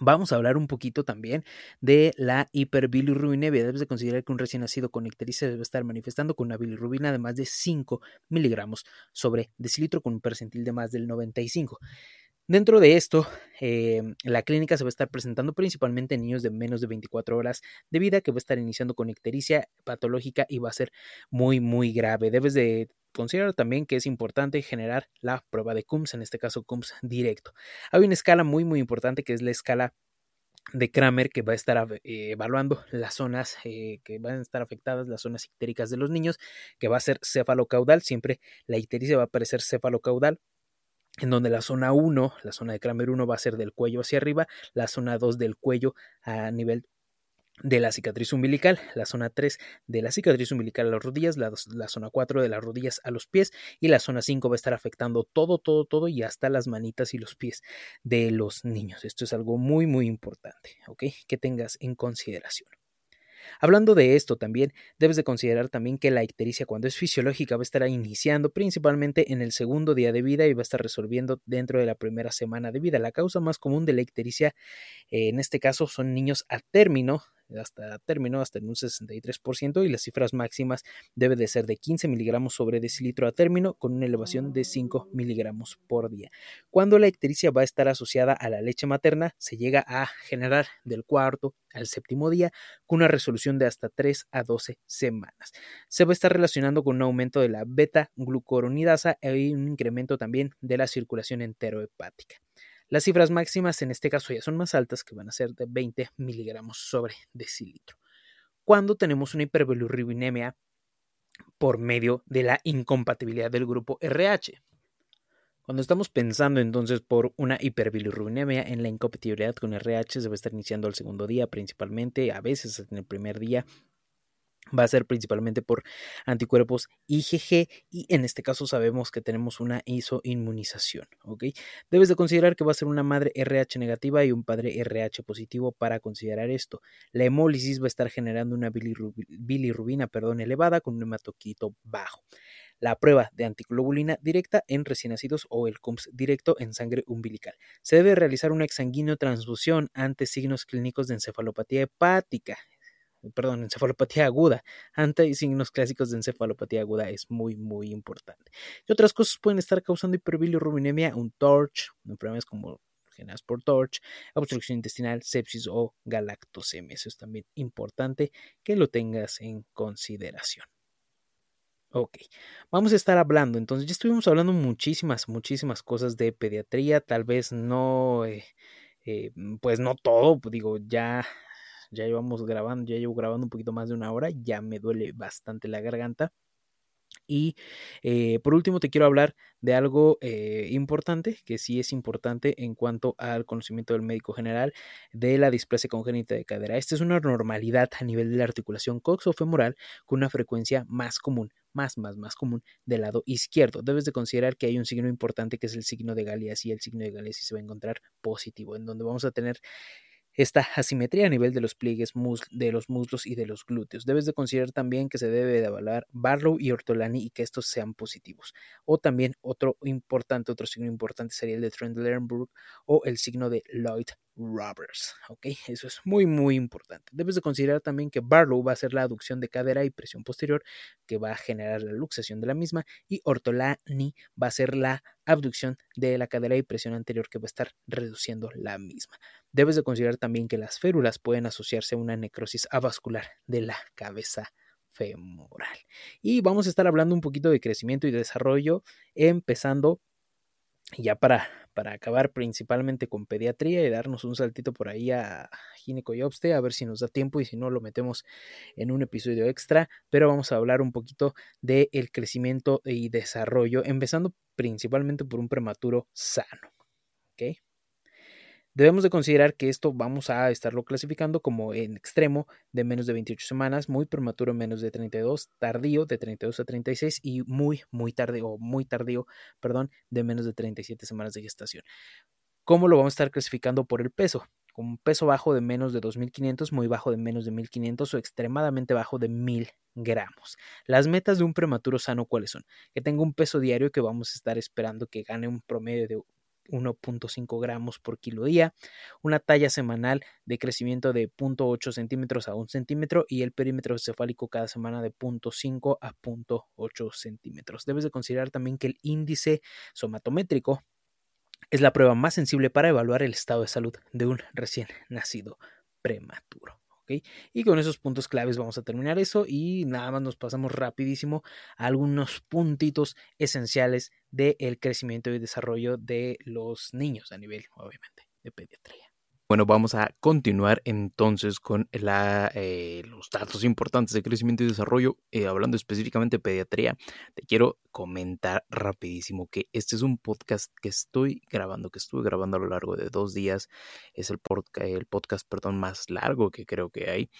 Vamos a hablar un poquito también de la hiperbilirrubinemia. Debes de considerar que un recién nacido con ictericia debe estar manifestando con una bilirrubina de más de 5 miligramos sobre decilitro con un percentil de más del 95. Dentro de esto, eh, la clínica se va a estar presentando principalmente en niños de menos de 24 horas de vida, que va a estar iniciando con ictericia patológica y va a ser muy, muy grave. Debes de considerar también que es importante generar la prueba de CUMS, en este caso CUMS directo. Hay una escala muy, muy importante que es la escala de Kramer que va a estar eh, evaluando las zonas eh, que van a estar afectadas, las zonas ictéricas de los niños, que va a ser cefalocaudal, siempre la ictericia va a aparecer cefalocaudal, en donde la zona 1, la zona de Kramer 1 va a ser del cuello hacia arriba, la zona 2 del cuello a nivel de la cicatriz umbilical, la zona 3 de la cicatriz umbilical a las rodillas, la, la, zona 4 de las rodillas a los pies y la zona 5 va a estar afectando todo, todo, todo y hasta las manitas y los pies de los niños. Esto es algo muy, muy importante, ¿ok? Que tengas en consideración. Hablando de esto también, debes de considerar también que la ictericia cuando es fisiológica va a estar iniciando principalmente en el segundo día de vida y va a estar resolviendo dentro de la primera semana de vida. La causa más común de la ictericia eh, en este caso son niños a término hasta término, hasta en un 63%, y las cifras máximas debe de ser de 15 miligramos sobre decilitro a término, con una elevación de 5 miligramos por día. Cuando la ictericia va a estar asociada a la leche materna, se llega a generar del cuarto al séptimo día, con una resolución de hasta 3 a 12 semanas. Se va a estar relacionando con un aumento de la beta-glucoronidasa y un incremento también de la circulación enterohepática. Las cifras máximas en este caso ya son más altas, que van a ser de 20 miligramos sobre decilitro. Cuando tenemos una hiperbilirrubinemia por medio de la incompatibilidad del grupo RH. Cuando estamos pensando entonces por una hiperbilirrubinemia en la incompatibilidad con RH, se va a estar iniciando el segundo día principalmente, a veces en el primer día, va a ser principalmente por anticuerpos IgG y en este caso sabemos que tenemos una isoinmunización, ¿ok? Debes de considerar que va a ser una madre RH negativa y un padre RH positivo para considerar esto. La hemólisis va a estar generando una bilirrubina, perdón, elevada con un hematoquito bajo. La prueba de antiglobulina directa en recién nacidos o el CUMS directo en sangre umbilical. Se debe realizar una exsanguíneo transfusión ante signos clínicos de encefalopatía hepática perdón, encefalopatía aguda, ante signos clásicos de encefalopatía aguda es muy, muy importante. Y otras cosas pueden estar causando hiperbilirrubinemia, un TORCH, enfermedades como generadas por TORCH, obstrucción intestinal, sepsis o galactosemia. Eso es también importante que lo tengas en consideración. Ok, vamos a estar hablando, entonces ya estuvimos hablando muchísimas, muchísimas cosas de pediatría, tal vez no, eh, eh, pues no todo, digo, ya ya llevamos grabando, ya llevo grabando un poquito más de una hora, ya me duele bastante la garganta. Y eh, por último te quiero hablar de algo eh, importante, que sí es importante en cuanto al conocimiento del médico general de la displasia congénita de cadera. Esta es una normalidad a nivel de la articulación coxofemoral con una frecuencia más común, más, más, más común del lado izquierdo. Debes de considerar que hay un signo importante que es el signo de Galeas y el signo de Galeas se va a encontrar positivo, en donde vamos a tener esta asimetría a nivel de los pliegues de los muslos y de los glúteos. Debes de considerar también que se debe de evaluar Barlow y Ortolani y que estos sean positivos. O también otro importante, otro signo importante sería el de Trent-Lerenburg o el signo de Lloyd Roberts. ¿Ok? Eso es muy, muy importante. Debes de considerar también que Barlow va a ser la aducción de cadera y presión posterior que va a generar la luxación de la misma y Ortolani va a ser la abducción de la cadera y presión anterior que va a estar reduciendo la misma. Debes de considerar también que las férulas pueden asociarse a una necrosis avascular de la cabeza femoral. Y vamos a estar hablando un poquito de crecimiento y desarrollo, empezando ya para, para acabar principalmente con pediatría y darnos un saltito por ahí a gineco y obste, a ver si nos da tiempo y si no lo metemos en un episodio extra, pero vamos a hablar un poquito del el crecimiento y desarrollo, empezando principalmente por un prematuro sano. ¿ok? Debemos de considerar que esto vamos a estarlo clasificando como en extremo de menos de 28 semanas, muy prematuro menos de 32, tardío de 32 a 36 y muy, muy tardío, muy tardío, perdón, de menos de 37 semanas de gestación. ¿Cómo lo vamos a estar clasificando por el peso? Con un peso bajo de menos de 2.500, muy bajo de menos de 1.500 o extremadamente bajo de 1.000 gramos. Las metas de un prematuro sano, ¿cuáles son? Que tenga un peso diario que vamos a estar esperando que gane un promedio de 1.5 gramos por kilo día, una talla semanal de crecimiento de 0.8 centímetros a 1 centímetro y el perímetro cefálico cada semana de 0.5 a 0.8 centímetros. Debes de considerar también que el índice somatométrico es la prueba más sensible para evaluar el estado de salud de un recién nacido prematuro. Y con esos puntos claves vamos a terminar eso y nada más nos pasamos rapidísimo a algunos puntitos esenciales del crecimiento y desarrollo de los niños a nivel, obviamente, de pediatría. Bueno, vamos a continuar entonces con la, eh, los datos importantes de crecimiento y desarrollo. Eh, hablando específicamente de pediatría, te quiero comentar rapidísimo que este es un podcast que estoy grabando, que estuve grabando a lo largo de dos días. Es el, podcast, el podcast perdón, más largo que creo que hay.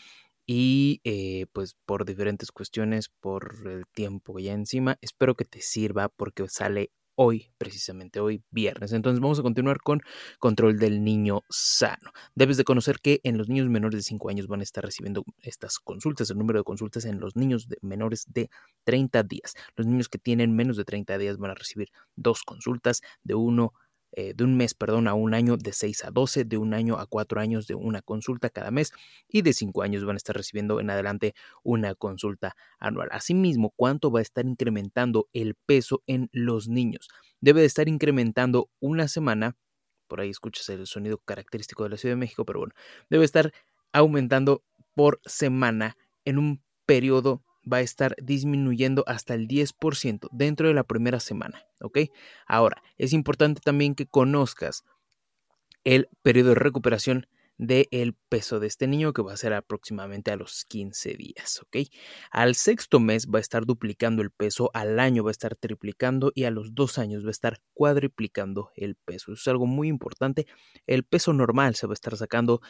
Y eh, pues por diferentes cuestiones, por el tiempo que ya encima, espero que te sirva porque sale hoy, precisamente hoy, viernes. Entonces vamos a continuar con control del niño sano. Debes de conocer que en los niños menores de 5 años van a estar recibiendo estas consultas, el número de consultas en los niños menores de 30 días. Los niños que tienen menos de 30 días van a recibir dos consultas de uno eh, de un mes, perdón, a un año, de 6 a 12, de un año a 4 años de una consulta cada mes y de 5 años van a estar recibiendo en adelante una consulta anual. Asimismo, ¿cuánto va a estar incrementando el peso en los niños? Debe de estar incrementando una semana, por ahí escuchas el sonido característico de la Ciudad de México, pero bueno, debe estar aumentando por semana en un periodo va a estar disminuyendo hasta el 10% dentro de la primera semana, ¿ok? Ahora, es importante también que conozcas el periodo de recuperación del peso de este niño que va a ser aproximadamente a los 15 días, ¿ok? Al sexto mes va a estar duplicando el peso, al año va a estar triplicando y a los dos años va a estar cuadriplicando el peso. Eso es algo muy importante. El peso normal se va a estar sacando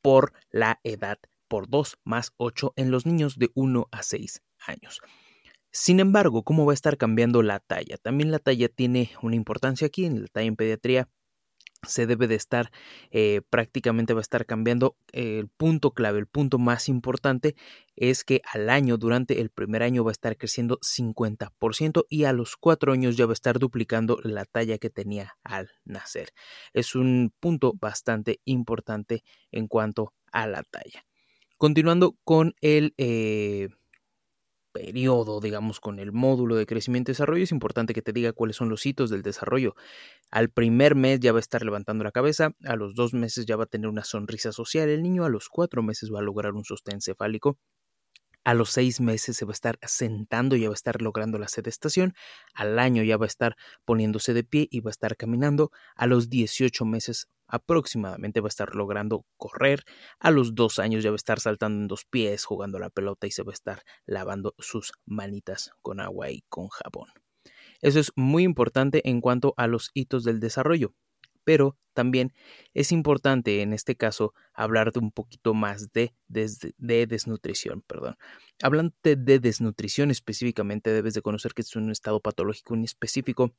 por la edad por 2 más 8 en los niños de 1 a 6 años. Sin embargo, ¿cómo va a estar cambiando la talla? También la talla tiene una importancia aquí, en la talla en pediatría se debe de estar eh, prácticamente va a estar cambiando el punto clave, el punto más importante es que al año, durante el primer año va a estar creciendo 50% y a los cuatro años ya va a estar duplicando la talla que tenía al nacer. Es un punto bastante importante en cuanto a la talla. Continuando con el eh, periodo, digamos, con el módulo de crecimiento y desarrollo, es importante que te diga cuáles son los hitos del desarrollo. Al primer mes ya va a estar levantando la cabeza, a los dos meses ya va a tener una sonrisa social el niño, a los cuatro meses va a lograr un sostén cefálico, A los seis meses se va a estar sentando, ya va a estar logrando la sedestación. Al año ya va a estar poniéndose de pie y va a estar caminando. A los 18 meses aproximadamente va a estar logrando correr. A los dos años ya va a estar saltando en dos pies, jugando la pelota y se va a estar lavando sus manitas con agua y con jabón. Eso es muy importante en cuanto a los hitos del desarrollo pero también es importante en este caso hablar de un poquito más de, de, desnutrición. Perdón. Hablando de desnutrición específicamente, debes de conocer que es un estado patológico específico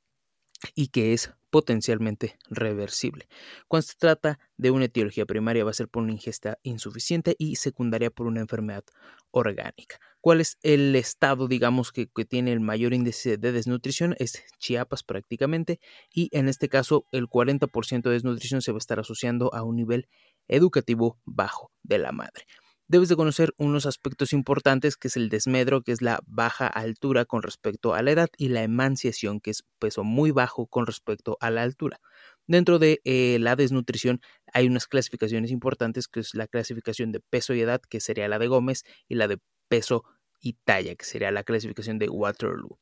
y que es potencialmente reversible. Cuando se trata de una etiología primaria va a ser por una ingesta insuficiente y secundaria por una enfermedad orgánica. ¿Cuál es el estado, digamos, que, tiene el mayor índice de desnutrición? Es Chiapas prácticamente y en este caso el 40% de desnutrición se va a estar asociando a un nivel educativo bajo de la madre. Debes de conocer unos aspectos importantes que es el desmedro, que es la baja altura con respecto a la edad, y la emanciación, que es peso muy bajo con respecto a la altura. Dentro de eh, la desnutrición hay unas clasificaciones importantes, que es la clasificación de peso y edad, que sería la de Gómez, y la de peso y talla, que sería la clasificación de Waterloo.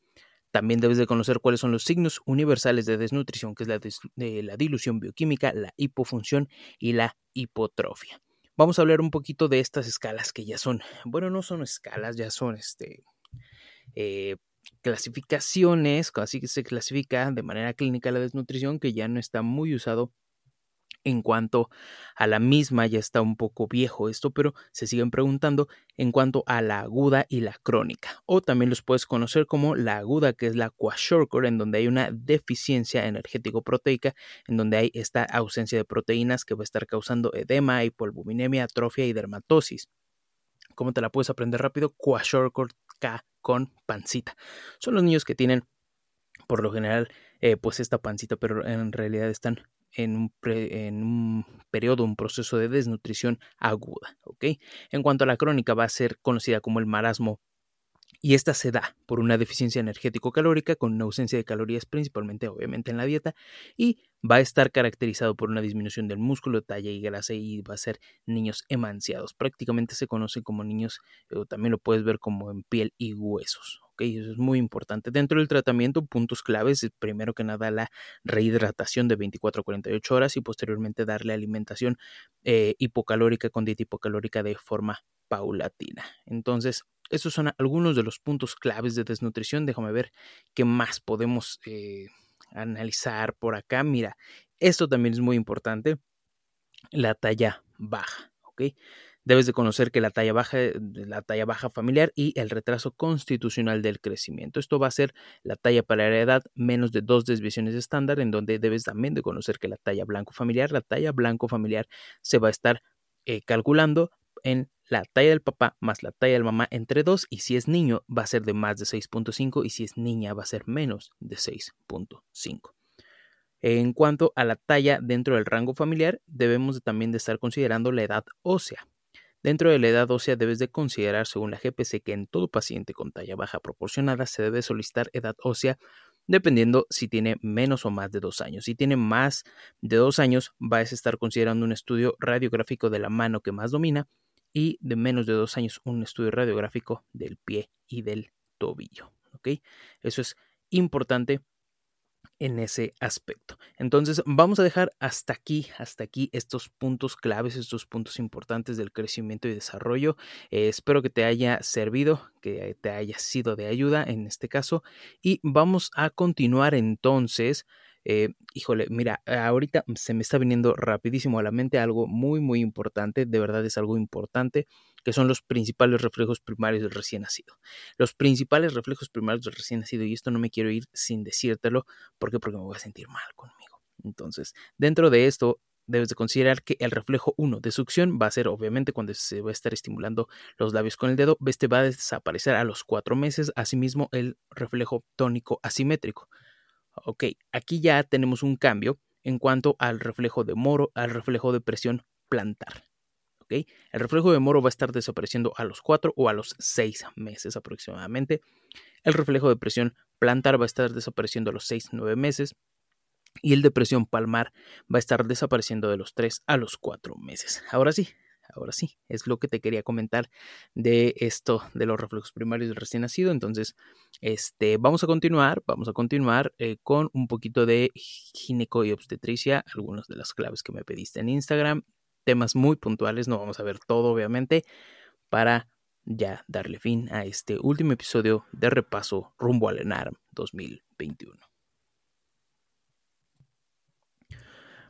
También debes de conocer cuáles son los signos universales de desnutrición, que es la, la dilución bioquímica, la hipofunción y la hipotrofia. Vamos a hablar un poquito de estas escalas que ya son, bueno, no son escalas, ya son este, eh, clasificaciones, así que se clasifica de manera clínica la desnutrición, que ya no está muy usado en cuanto a la misma, ya está un poco viejo esto, pero se siguen preguntando en cuanto a la aguda y la crónica. O también los puedes conocer como la aguda, que es la kwashiorkor, en donde hay una deficiencia energético-proteica, en donde hay esta ausencia de proteínas que va a estar causando edema, hipolbuminemia, atrofia y dermatosis. ¿Cómo te la puedes aprender rápido? Kwashiorkor K con pancita. Son los niños que tienen, por lo general, eh, pues esta pancita, pero en realidad están en un, un, periodo, un proceso de desnutrición aguda. En cuanto a la crónica, va a ser conocida como el marasmo y esta se da por una deficiencia energético-calórica con una ausencia de calorías principalmente obviamente en la dieta y va a estar caracterizado por una disminución del músculo, talla y grasa y va a ser niños emanciados. Prácticamente se conoce como niños, o también lo puedes ver como en piel y huesos. Eso es muy importante. Dentro del tratamiento, puntos claves, primero que nada la rehidratación de 24 a 48 horas y posteriormente darle alimentación eh, hipocalórica con dieta hipocalórica de forma paulatina. Entonces, esos son algunos de los puntos claves de desnutrición. Déjame ver qué más podemos eh, analizar por acá. Mira, esto también es muy importante. La talla baja. Debes de conocer que la talla baja, la talla baja familiar y el retraso constitucional del crecimiento. Esto va a ser la talla para la edad menos de dos desviaciones estándar, en donde debes también de conocer que la talla blanco familiar, la talla blanco familiar se va a estar eh, calculando en la talla del papá más la talla del mamá entre 2 y si es niño va a ser de más de 6.5 y si es niña va a ser menos de 6.5. En cuanto a la talla dentro del rango familiar, debemos también de estar considerando la edad ósea. Dentro de la edad ósea debes de considerar, según la GPC, que en todo paciente con talla baja proporcionada se debe solicitar edad ósea dependiendo si tiene menos o más de dos años. Si tiene más de dos años, vas a estar considerando un estudio radiográfico de la mano que más domina y de menos de dos años un estudio radiográfico del pie y del tobillo. Eso es importante en ese aspecto. Entonces vamos a dejar hasta aquí, hasta aquí estos puntos claves, estos puntos importantes del crecimiento y desarrollo. Eh, espero que te haya servido, que te haya sido de ayuda en este caso y vamos a continuar entonces eh, híjole, mira, ahorita se me está viniendo rapidísimo a la mente algo muy, muy importante, de verdad es algo importante, que son los principales reflejos primarios del recién nacido. Los principales reflejos primarios del recién nacido, y esto no me quiero ir sin decírtelo, ¿por qué? Porque me voy a sentir mal conmigo. Entonces, dentro de esto, debes de considerar que el reflejo 1 de succión va a ser obviamente cuando se va a estar estimulando los labios con el dedo, este va a desaparecer a los cuatro meses, asimismo el reflejo tónico asimétrico. Ok, aquí ya tenemos un cambio en cuanto al reflejo de Moro, al reflejo de presión plantar. Ok, el reflejo de Moro va a estar desapareciendo a los 4 o a los 6 meses aproximadamente. El reflejo de presión plantar va a estar desapareciendo a los 6-9 meses. Y el de presión palmar va a estar desapareciendo de los 3 a los 4 meses. Ahora sí, ahora sí, es lo que te quería comentar de esto de los reflujos primarios del recién nacido. Entonces, este, vamos a continuar, vamos a continuar eh, con un poquito de gineco y obstetricia, algunas de las claves que me pediste en Instagram, temas muy puntuales, no vamos a ver todo obviamente, para ya darle fin a este último episodio de repaso rumbo al ENARM 2021.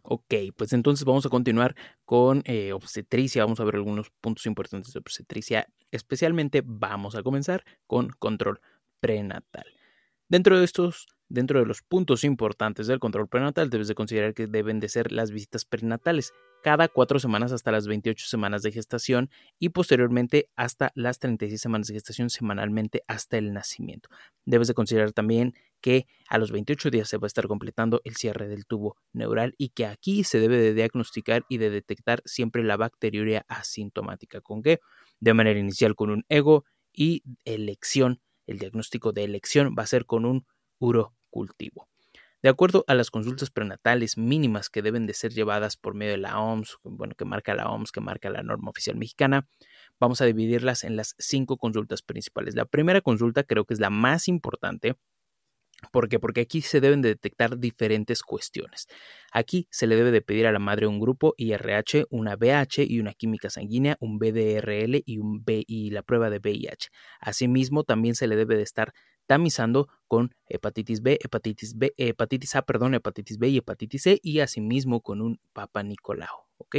Ok, pues entonces vamos a continuar con eh, obstetricia. Vamos a ver algunos puntos importantes de obstetricia. Especialmente vamos a comenzar con control prenatal. Dentro de estos, dentro de los puntos importantes del control prenatal, debes de considerar que deben de ser las visitas prenatales cada cuatro semanas hasta las 28 semanas de gestación y posteriormente hasta las 36 semanas de gestación semanalmente hasta el nacimiento. Debes de considerar también que a los 28 días se va a estar completando el cierre del tubo neural y que aquí se debe de diagnosticar y de detectar siempre la bacteriuria asintomática. ¿Con qué? De manera inicial con un ego y elección. El diagnóstico de elección va a ser con un urocultivo. De acuerdo a las consultas prenatales mínimas que deben de ser llevadas por medio de la OMS, bueno, que marca la OMS, que marca la norma oficial mexicana, vamos a dividirlas en las cinco consultas principales. La primera consulta creo que es la más importante. ¿Por qué? Porque aquí se deben de detectar diferentes cuestiones. Aquí se le debe de pedir a la madre un grupo IRH, una BH y una química sanguínea, un BDRL y, un B y la prueba de VIH. Asimismo, también se le debe de estar tamizando con hepatitis B, hepatitis B, hepatitis A, perdón, hepatitis B y hepatitis C y asimismo con un Papa Nicolau, ¿ok?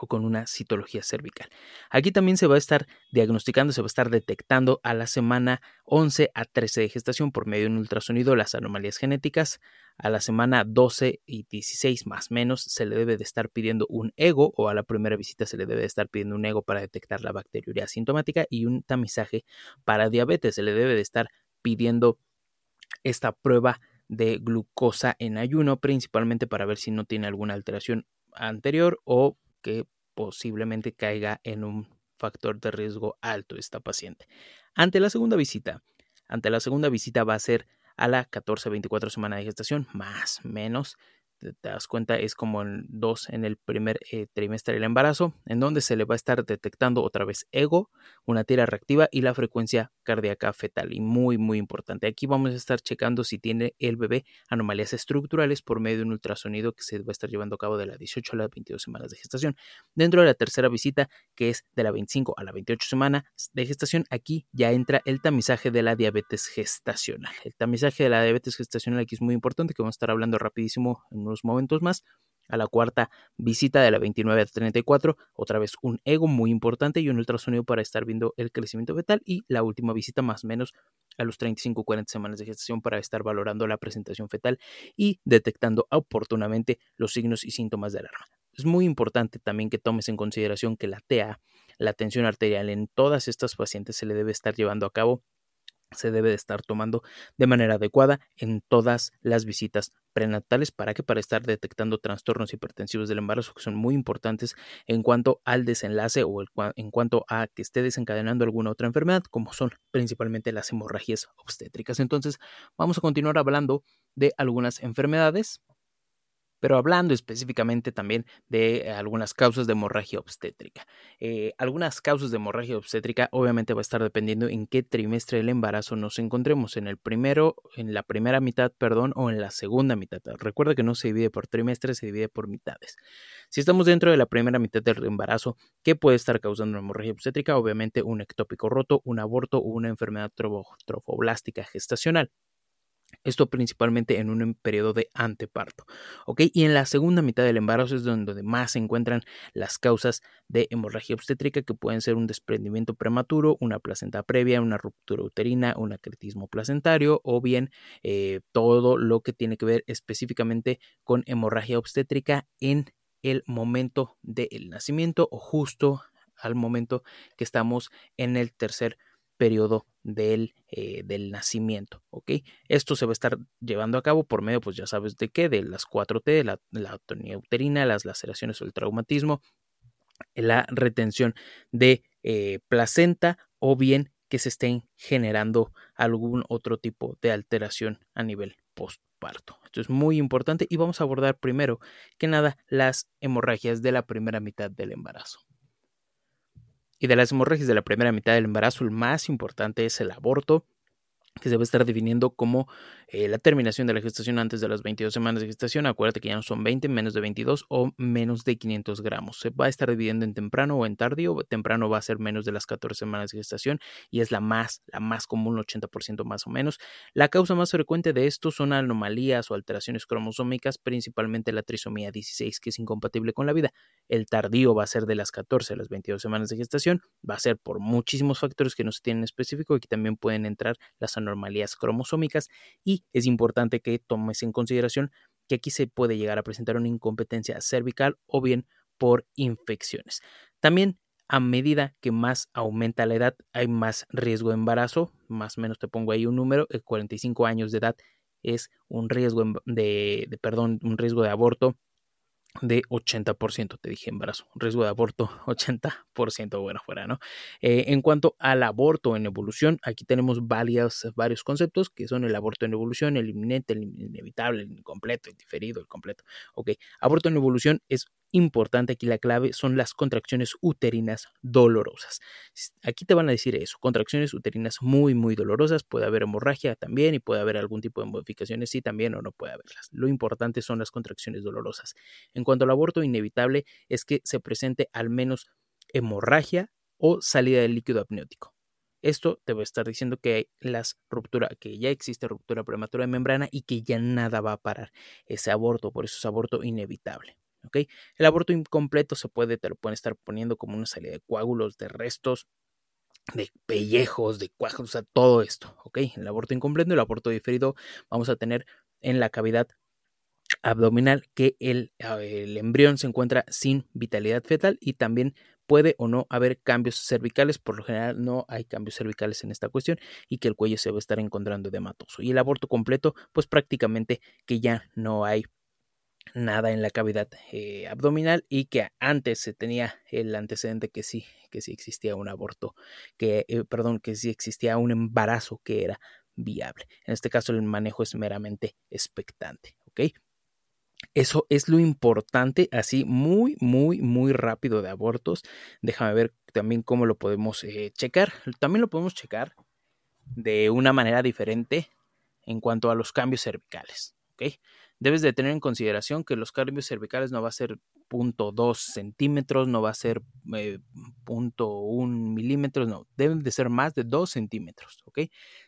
O con una citología cervical. Aquí también se va a estar diagnosticando, se va a estar detectando a la semana 11 a 13 de gestación por medio de un ultrasonido las anomalías genéticas. A la semana 12 y 16 más menos se le debe de estar pidiendo un ego o a la primera visita se le debe de estar pidiendo un ego para detectar la bacteriuria asintomática y un tamizaje para diabetes. Se le debe de estar pidiendo esta prueba de glucosa en ayuno, principalmente para ver si no tiene alguna alteración anterior o que posiblemente caiga en un factor de riesgo alto esta paciente. Ante la segunda visita, ante la segunda visita va a ser a la 14-24 semana de gestación, más menos, te das cuenta, es como en dos en el primer eh, trimestre del embarazo, en donde se le va a estar detectando otra vez ego, una tira reactiva y la frecuencia cardíaca fetal. Y muy, muy importante. Aquí vamos a estar checando si tiene el bebé anomalías estructurales por medio de un ultrasonido que se va a estar llevando a cabo de las 18 a las 22 semanas de gestación. Dentro de la tercera visita, que es de la 25 a la 28 semana de gestación, aquí ya entra el tamizaje de la diabetes gestacional. El tamizaje de la diabetes gestacional aquí es muy importante, que vamos a estar hablando rapidísimo en momentos más. A la cuarta visita de la 29 a 34, otra vez un ego muy importante y un ultrasonido para estar viendo el crecimiento fetal. Y la última visita más o menos a los 35-40 semanas de gestación para estar valorando la presentación fetal y detectando oportunamente los signos y síntomas de alarma. Es muy importante también que tomes en consideración que la TA, la tensión arterial en todas estas pacientes se le debe estar llevando a cabo se debe de estar tomando de manera adecuada en todas las visitas prenatales. Para que para estar detectando trastornos hipertensivos del embarazo que son muy importantes en cuanto al desenlace o en cuanto a que esté desencadenando alguna otra enfermedad como son principalmente las hemorragias obstétricas. Entonces vamos a continuar hablando de algunas enfermedades pero hablando específicamente también de algunas causas de hemorragia obstétrica. Eh, algunas causas de hemorragia obstétrica obviamente va a estar dependiendo en qué trimestre del embarazo nos encontremos, en el primero, en la primera mitad, perdón, o en la segunda mitad. Recuerda que no se divide por trimestres, se divide por mitades. Si estamos dentro de la primera mitad del embarazo, ¿qué puede estar causando una hemorragia obstétrica? Obviamente un ectópico roto, un aborto o una enfermedad trofoblástica gestacional. Esto principalmente en un periodo de anteparto. ¿ok? Y en la segunda mitad del embarazo es donde más se encuentran las causas de hemorragia obstétrica, que pueden ser un desprendimiento prematuro, una placenta previa, una ruptura uterina, un acretismo placentario o bien eh, todo lo que tiene que ver específicamente con hemorragia obstétrica en el momento del nacimiento o justo al momento que estamos en el tercer periodo del, eh, del, nacimiento, ¿ok? Esto se va a estar llevando a cabo por medio, pues ya sabes de qué, de las 4T, la, la uterina, las laceraciones o el traumatismo, la retención de eh, placenta o bien que se estén generando algún otro tipo de alteración a nivel postparto. Esto es muy importante y vamos a abordar primero que nada las hemorragias de la primera mitad del embarazo. Y de las hemorragias de la primera mitad del embarazo, el más importante es el aborto, que se va a estar definiendo como eh, la terminación de la gestación antes de las 22 semanas de gestación. Acuérdate que ya no son 20, menos de 22 o menos de 500 gramos. Se va a estar dividiendo en temprano o en tardío. Temprano va a ser menos de las 14 semanas de gestación y es la más, la más común, 80% más o menos. La causa más frecuente de esto son anomalías o alteraciones cromosómicas, principalmente la trisomía 16, que es incompatible con la vida. El tardío va a ser de las 14 a las 22 semanas de gestación. Va a ser por muchísimos factores que no se tienen específico. Aquí también pueden entrar las anormalías cromosómicas y es importante que tomes en consideración que aquí se puede llegar a presentar una incompetencia cervical o bien por infecciones. También a medida que más aumenta la edad, hay más riesgo de embarazo, más o menos te pongo ahí un número, 45 años de edad es un riesgo de, de perdón, un riesgo de aborto de 80%, te dije embarazo, riesgo de aborto 80%, bueno, fuera, ¿no? Eh, en cuanto al aborto en evolución, aquí tenemos varios, varios conceptos que son el aborto en evolución, el inminente, el inevitable, el incompleto, el diferido, el completo. Ok, aborto en evolución es importante aquí la clave son las contracciones uterinas dolorosas. Aquí te van a decir eso, contracciones uterinas muy, muy dolorosas, puede haber hemorragia también y puede haber algún tipo de modificaciones, sí también o no puede haberlas. Lo importante son las contracciones dolorosas. En cuanto al aborto inevitable es que se presente al menos hemorragia o salida de líquido apneótico. Esto te va a estar diciendo que hay las ruptura, que ya existe ruptura prematura de membrana y que ya nada va a parar ese aborto, por eso es aborto inevitable. El aborto incompleto se puede, te lo pueden estar poniendo como una salida de coágulos, de restos, de pellejos, de cuajos, o sea, todo esto, ¿ok? El aborto incompleto, el aborto diferido, vamos a tener en la cavidad abdominal que el, el, embrión se encuentra sin vitalidad fetal y también puede o no haber cambios cervicales, por lo general no hay cambios cervicales en esta cuestión y que el cuello se va a estar encontrando edematoso. Y el aborto completo, pues prácticamente que ya no hay nada en la cavidad eh, abdominal y que antes se tenía el antecedente que sí, que sí existía un aborto, que, eh, perdón, que sí existía un embarazo que era viable. En este caso el manejo es meramente expectante, ¿ok? Eso es lo importante, así muy, muy, muy rápido de abortos. Déjame ver también cómo lo podemos eh, checar. También lo podemos checar de una manera diferente en cuanto a los cambios cervicales, ¿ok? Debes de tener en consideración que los cambios cervicales no va a ser 0.2 centímetros, no va a ser eh, 0.1 milímetros, no, deben de ser más de 2 centímetros, ¿ok?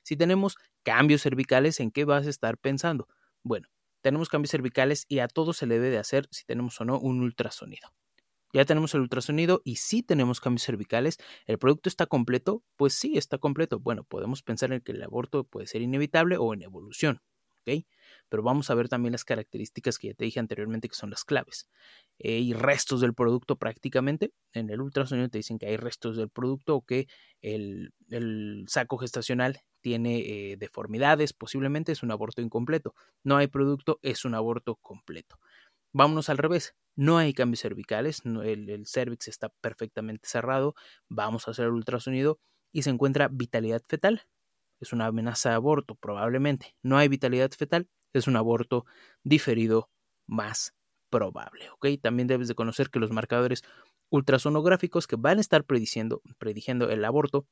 Si tenemos cambios cervicales, ¿en qué vas a estar pensando? Bueno, tenemos cambios cervicales y a todos se le debe de hacer, si tenemos o no, un ultrasonido. Ya tenemos el ultrasonido y si tenemos cambios cervicales, ¿el producto está completo? Pues sí, está completo. Bueno, podemos pensar en que el aborto puede ser inevitable o en evolución, pero vamos a ver también las características que ya te dije anteriormente que son las claves. Eh, hay restos del producto prácticamente. En el ultrasonido te dicen que hay restos del producto o que el, saco gestacional tiene eh, deformidades, posiblemente es un aborto incompleto. No hay producto, es un aborto completo. Vámonos al revés. No hay cambios cervicales, el, el cervix está perfectamente cerrado. Vamos a hacer el ultrasonido y se encuentra vitalidad fetal. Es una amenaza de aborto, probablemente. No hay vitalidad fetal, es un aborto diferido más probable. ¿ok? También debes de conocer que los marcadores ultrasonográficos que van a estar prediciendo, prediciendo el aborto,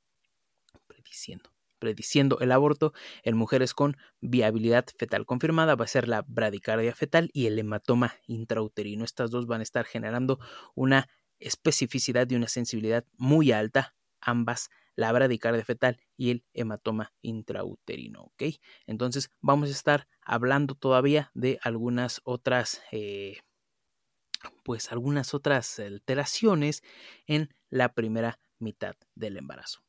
prediciendo, prediciendo el aborto en mujeres con viabilidad fetal confirmada va a ser la bradicardia fetal y el hematoma intrauterino. Estas dos van a estar generando una especificidad y una sensibilidad muy alta, ambas la bradicardia fetal y el hematoma intrauterino. ¿ok? Entonces vamos a estar hablando todavía de algunas otras, eh, pues algunas otras alteraciones en la primera mitad del embarazo.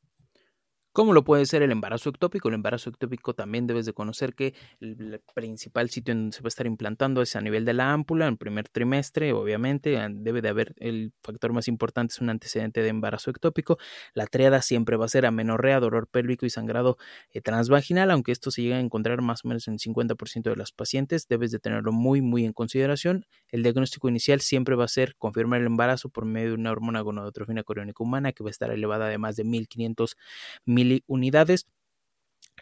¿Cómo lo puede ser el embarazo ectópico? El embarazo ectópico también debes de conocer que el principal sitio en donde se va a estar implantando es a nivel de la ámpula, en primer trimestre, obviamente, debe de haber el factor más importante es un antecedente de embarazo ectópico. La triada siempre va a ser amenorrea, dolor pélvico y sangrado eh, transvaginal, aunque esto se llega a encontrar más o menos en el 50% de las pacientes, debes de tenerlo muy, muy en consideración. El diagnóstico inicial siempre va a ser confirmar el embarazo por medio de una hormona gonadotrofina coriónica humana que va a estar elevada de más de 1500 unidades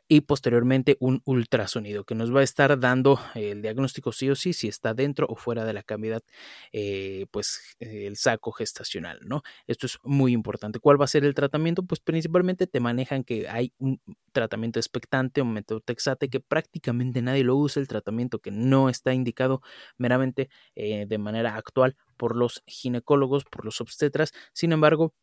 y posteriormente un ultrasonido que nos va a estar dando el diagnóstico sí o sí si está dentro o fuera de la cavidad eh, pues el saco gestacional no esto es muy importante. Cuál va a ser el tratamiento pues principalmente te manejan que hay un tratamiento expectante un método texate que prácticamente nadie lo usa el tratamiento que no está indicado meramente eh, de manera actual por los ginecólogos por los obstetras. Sin embargo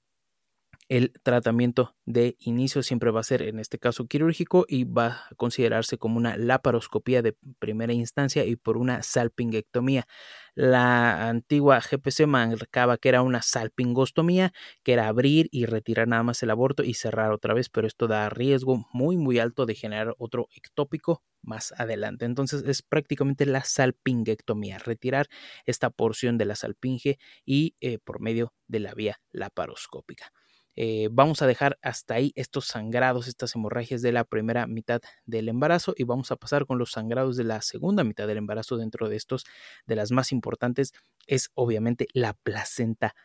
el tratamiento de inicio siempre va a ser en este caso quirúrgico y va a considerarse como una laparoscopía de primera instancia y por una salpingectomía. La antigua GPC marcaba que era una salpingostomía, que era abrir y retirar nada más el aborto y cerrar otra vez, pero esto da riesgo muy muy alto de generar otro ectópico más adelante. Entonces es prácticamente la salpingectomía, retirar esta porción de la salpinge y eh, por medio de la vía laparoscópica. Eh, vamos a dejar hasta ahí estos sangrados, estas hemorragias de la primera mitad del embarazo y vamos a pasar con los sangrados de la segunda mitad del embarazo. Dentro de estos, de las más importantes, es obviamente la placenta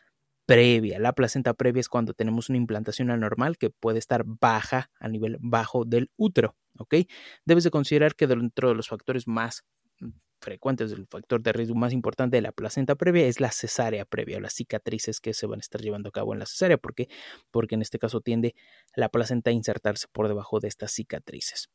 previa. La placenta previa es cuando tenemos una implantación anormal que puede estar baja a nivel bajo del útero. ¿ok? Debes de considerar que dentro de los factores más frecuentes, el factor de riesgo más importante de la placenta previa es la cesárea previa o las cicatrices que se van a estar llevando a cabo en la cesárea. ¿Por qué? Porque en este caso tiende la placenta a insertarse por debajo de estas cicatrices.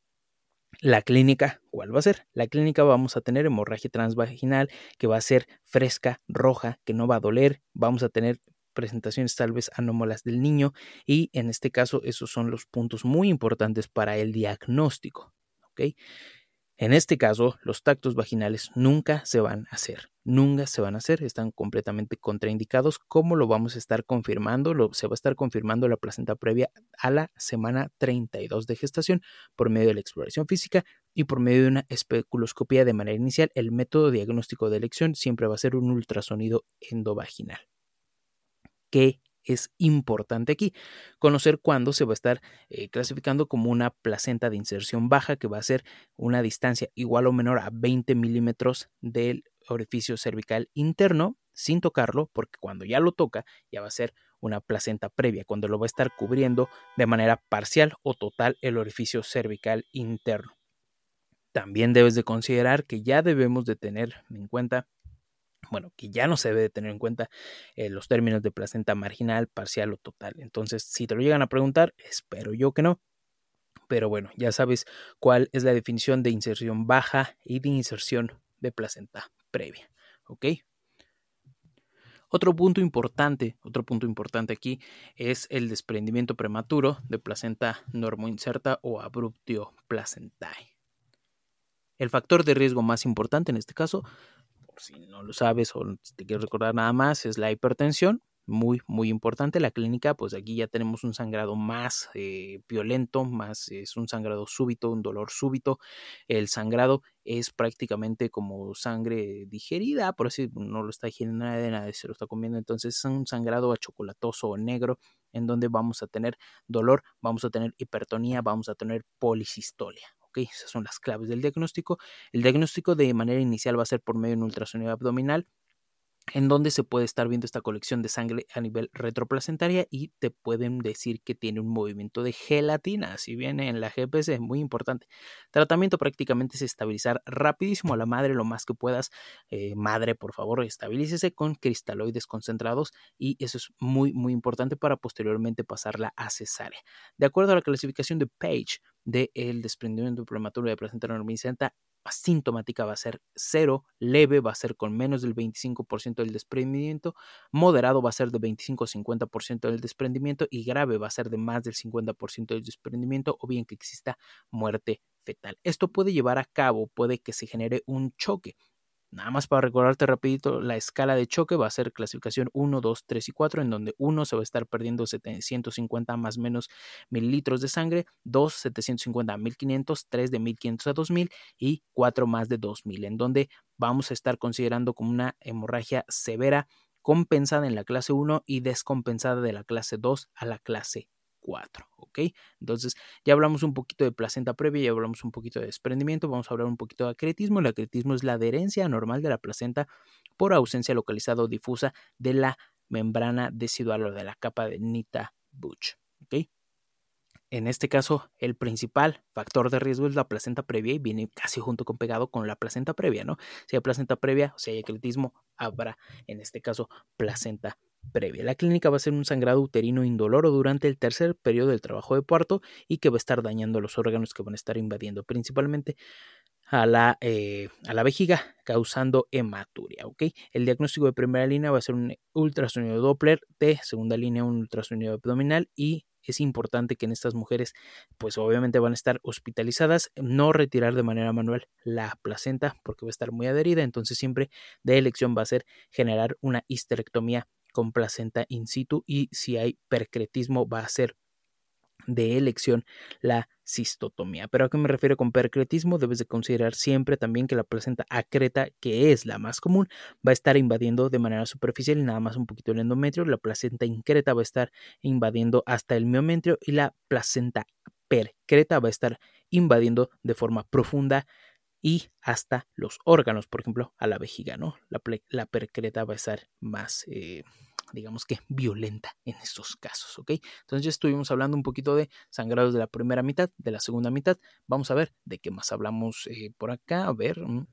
La clínica, ¿cuál va a ser? La clínica vamos a tener hemorragia transvaginal que va a ser fresca, roja, que no va a doler. Vamos a tener presentaciones tal vez anómalas del niño y en este caso esos son los puntos muy importantes para el diagnóstico. En este caso, los tactos vaginales nunca se van a hacer, nunca se van a hacer, están completamente contraindicados. ¿Cómo lo vamos a estar confirmando? Lo, se va a estar confirmando la placenta previa a la semana 32 de gestación por medio de la exploración física y por medio de una especuloscopía de manera inicial. El método diagnóstico de elección siempre va a ser un ultrasonido endovaginal. ¿Qué es importante aquí. Conocer cuándo se va a estar eh, clasificando como una placenta de inserción baja, que va a ser una distancia igual o menor a 20 milímetros del orificio cervical interno, sin tocarlo, porque cuando ya lo toca, ya va a ser una placenta previa, cuando lo va a estar cubriendo de manera parcial o total el orificio cervical interno. También debes de considerar que ya debemos de tener en cuenta bueno, que ya no se debe tener en cuenta eh, los términos de placenta marginal, parcial o total. Entonces, si te lo llegan a preguntar, espero yo que no. Pero bueno, ya sabes cuál es la definición de inserción baja y de inserción de placenta previa. ¿Ok? Otro punto importante, otro punto importante aquí es el desprendimiento prematuro de placenta normoinserta o abruptio placentae. El factor de riesgo más importante en este caso si no lo sabes o te quieres recordar nada más, es la hipertensión, muy, muy importante. La clínica, pues aquí ya tenemos un sangrado más eh, violento, más es un sangrado súbito, un dolor súbito. El sangrado es prácticamente como sangre digerida, por así no lo está digiriendo nadie, nadie se lo está comiendo. Entonces es un sangrado achocolatoso o negro en donde vamos a tener dolor, vamos a tener hipertonía, vamos a tener policistolia. Esas son las claves del diagnóstico. El diagnóstico de manera inicial va a ser por medio de un ultrasonido abdominal en donde se puede estar viendo esta colección de sangre a nivel retroplacentaria y te pueden decir que tiene un movimiento de gelatina, si viene en la GPS, es muy importante. Tratamiento prácticamente es estabilizar rapidísimo a la madre lo más que puedas. Eh, madre, por favor, estabilícese con cristaloides concentrados y eso es muy, muy importante para posteriormente pasarla a cesárea. De acuerdo a la clasificación de Page del desprendimiento prematuro de placenta normalizante, asintomática va a ser cero, leve va a ser con menos del 25% del desprendimiento, moderado va a ser de 25 a 50% del desprendimiento y grave va a ser de más del 50% del desprendimiento o bien que exista muerte fetal. Esto puede llevar a cabo, puede que se genere un choque Nada más para recordarte rapidito, la escala de choque va a ser clasificación 1, 2, 3 y 4, en donde 1 se va a estar perdiendo 750 más menos mililitros de sangre, 2, 750 a 1500, 3 de 1500 a 2000 y 4 más de 2000, en donde vamos a estar considerando como una hemorragia severa compensada en la clase 1 y descompensada de la clase 2 a la clase 4, ¿ok? Entonces, ya hablamos un poquito de placenta previa, ya hablamos un poquito de desprendimiento, vamos a hablar un poquito de acretismo. El acretismo es la adherencia anormal de la placenta por ausencia localizada o difusa de la membrana decidual o de la capa de Nita Butch, ¿ok? en este caso, el principal factor de riesgo es la placenta previa y viene casi junto con pegado con la placenta previa, ¿no? Si hay placenta previa o si hay ecletismo, habrá en este caso placenta previa. La clínica va a ser un sangrado uterino indoloro durante el tercer periodo del trabajo de parto y que va a estar dañando los órganos que van a estar invadiendo principalmente a la, eh, a la vejiga, causando hematuria. El diagnóstico de primera línea va a ser un ultrasonido Doppler, de segunda línea un ultrasonido abdominal y es importante que en estas mujeres, pues obviamente van a estar hospitalizadas, no retirar de manera manual la placenta porque va a estar muy adherida, entonces siempre de elección va a ser generar una histerectomía con placenta in situ y si hay percretismo va a ser de elección la cistotomía. Pero a qué me refiero con percretismo? Debes de considerar siempre también que la placenta acreta, que es la más común, va a estar invadiendo de manera superficial y nada más un poquito el endometrio. La placenta increta va a estar invadiendo hasta el miometrio y la placenta percreta va a estar invadiendo de forma profunda y hasta los órganos, por ejemplo, a la vejiga, ¿no? La, la percreta va a estar más... Eh, digamos que violenta en estos casos, ¿ok? Entonces ya estuvimos hablando un poquito de sangrados de la primera mitad, de la segunda mitad. Vamos a ver de qué más hablamos eh, por acá. A ver. Mm.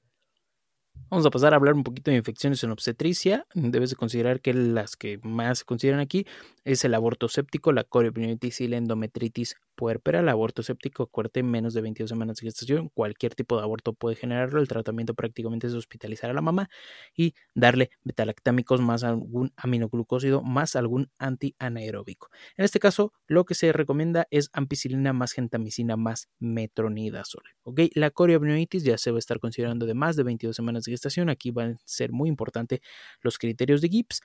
Vamos a pasar a hablar un poquito de infecciones en obstetricia. Debes de considerar que las que más se consideran aquí es el aborto séptico, la coriopnionitis y la endometritis puerpera, el aborto séptico, corte menos de 22 semanas de gestación, cualquier tipo de aborto puede generarlo, el tratamiento prácticamente es hospitalizar a la mamá y darle betalactámicos más algún aminoglucósido más algún antianaeróbico. En este caso, lo que se recomienda es ampicilina más gentamicina más metronidazol. ¿ok? La coriobnionitis ya se va a estar considerando de más de 22 semanas de gestación, aquí van a ser muy importantes los criterios de Gibbs,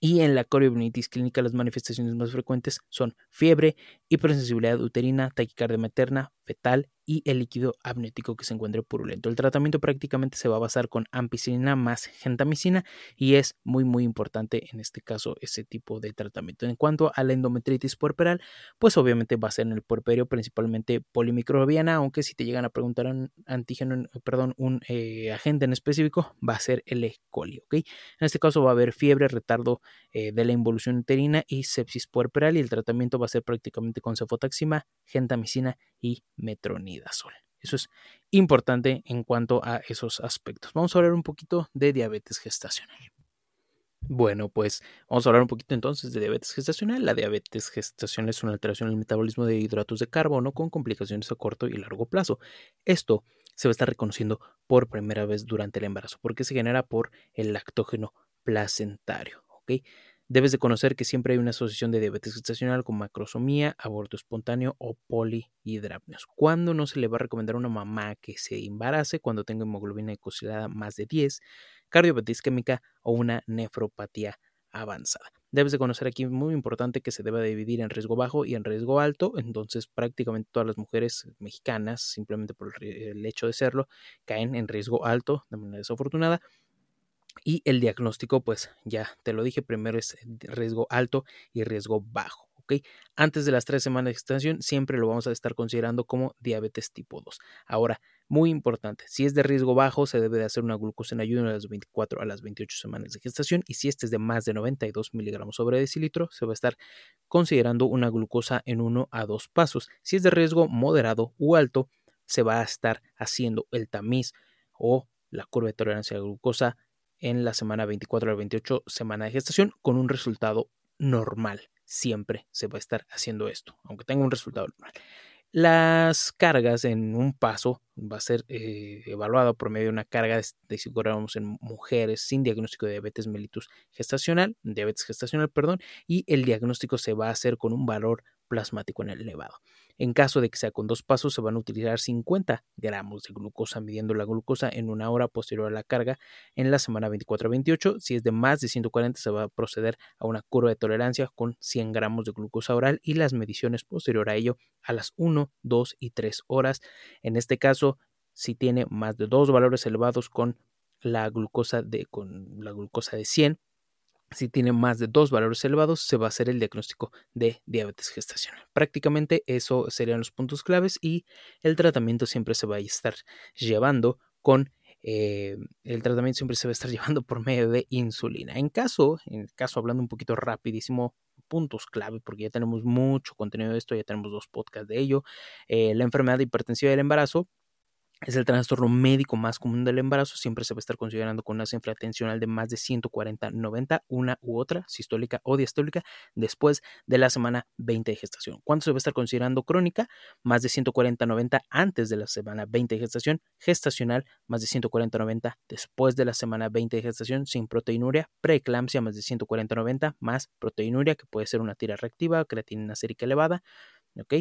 y en la coriobnitis clínica las manifestaciones más frecuentes son fiebre, hipersensibilidad uterina, taquicardia materna, fetal y el líquido amniótico que se encuentre purulento. El tratamiento prácticamente se va a basar con ampicilina más gentamicina y es muy muy importante en este caso ese tipo de tratamiento. En cuanto a la endometritis puerperal, pues obviamente va a ser en el puerperio principalmente polimicrobiana, aunque si te llegan a preguntar un antígeno, perdón, un eh, agente en específico, va a ser el E. coli. En este caso va a haber fiebre, retardo eh, de la involución uterina y sepsis puerperal y el tratamiento va a ser prácticamente con cefotaxima, gentamicina y metronidazol. Eso es importante en cuanto a esos aspectos. Vamos a hablar un poquito de diabetes gestacional. Bueno, pues vamos a hablar un poquito entonces de diabetes gestacional. La diabetes gestacional es una alteración en el metabolismo de hidratos de carbono con complicaciones a corto y largo plazo. Esto se va a estar reconociendo por primera vez durante el embarazo porque se genera por el lactógeno placentario. ¿ok? Debes de conocer que siempre hay una asociación de diabetes gestacional con macrosomía, aborto espontáneo o polihidrapnios. ¿Cuándo no se le va a recomendar a una mamá que se embarace? Cuando tenga hemoglobina glucosilada más de 10, cardiopatía isquémica o una nefropatía avanzada. Debes de conocer aquí muy importante que se debe dividir en riesgo bajo y en riesgo alto, entonces prácticamente todas las mujeres mexicanas, simplemente por el hecho de serlo, caen en riesgo alto de manera desafortunada y el diagnóstico, pues ya te lo dije, primero es riesgo alto y riesgo bajo. ¿ok? Antes de las tres semanas de gestación, siempre lo vamos a estar considerando como diabetes tipo 2. Ahora, muy importante, si es de riesgo bajo, se debe de hacer una glucosa en ayuno a las 24 a las 28 semanas de gestación. Y si este es de más de 92 miligramos sobre decilitro, se va a estar considerando una glucosa en 1 a 2 pasos. Si es de riesgo moderado u alto, se va a estar haciendo el tamiz o la curva de tolerancia a la glucosa en la semana 24 al 28 semana de gestación con un resultado normal. Siempre se va a estar haciendo esto, aunque tenga un resultado normal. Las cargas en un paso va a ser eh, evaluado por medio de una carga de 5 gramos en mujeres sin diagnóstico de diabetes mellitus gestacional, diabetes gestacional, perdón, y el diagnóstico se va a hacer con un valor plasmático en el elevado. En caso de que sea con dos pasos, se van a utilizar 50 gramos de glucosa, midiendo la glucosa en una hora posterior a la carga en la semana 24 a 28. Si es de más de 140, se va a proceder a una curva de tolerancia con 100 gramos de glucosa oral y las mediciones posterior a ello a las 1, 2 y 3 horas. En este caso, si tiene más de dos valores elevados con la glucosa de, con la glucosa de 100, si tiene más de dos valores elevados, se va a hacer el diagnóstico de diabetes gestacional. Prácticamente eso serían los puntos claves y el tratamiento siempre se va a estar llevando con eh, el tratamiento siempre se va a estar llevando por medio de insulina. En caso, en caso hablando un poquito rapidísimo, puntos clave, porque ya tenemos mucho contenido de esto, ya tenemos dos podcasts de ello, eh, la enfermedad hipertensiva del embarazo, es el trastorno médico más común del embarazo. Siempre se va a estar considerando con una cifra tensional de más de 140-90, una u otra, sistólica o diastólica, después de la semana 20 de gestación. ¿Cuánto se va a estar considerando crónica? Más de 140-90 antes de la semana 20 de gestación. Gestacional, más de 140-90 después de la semana 20 de gestación, sin proteinuria. Preeclampsia, más de 140-90, más proteinuria, que puede ser una tira reactiva, creatinina sérica elevada. ¿ok?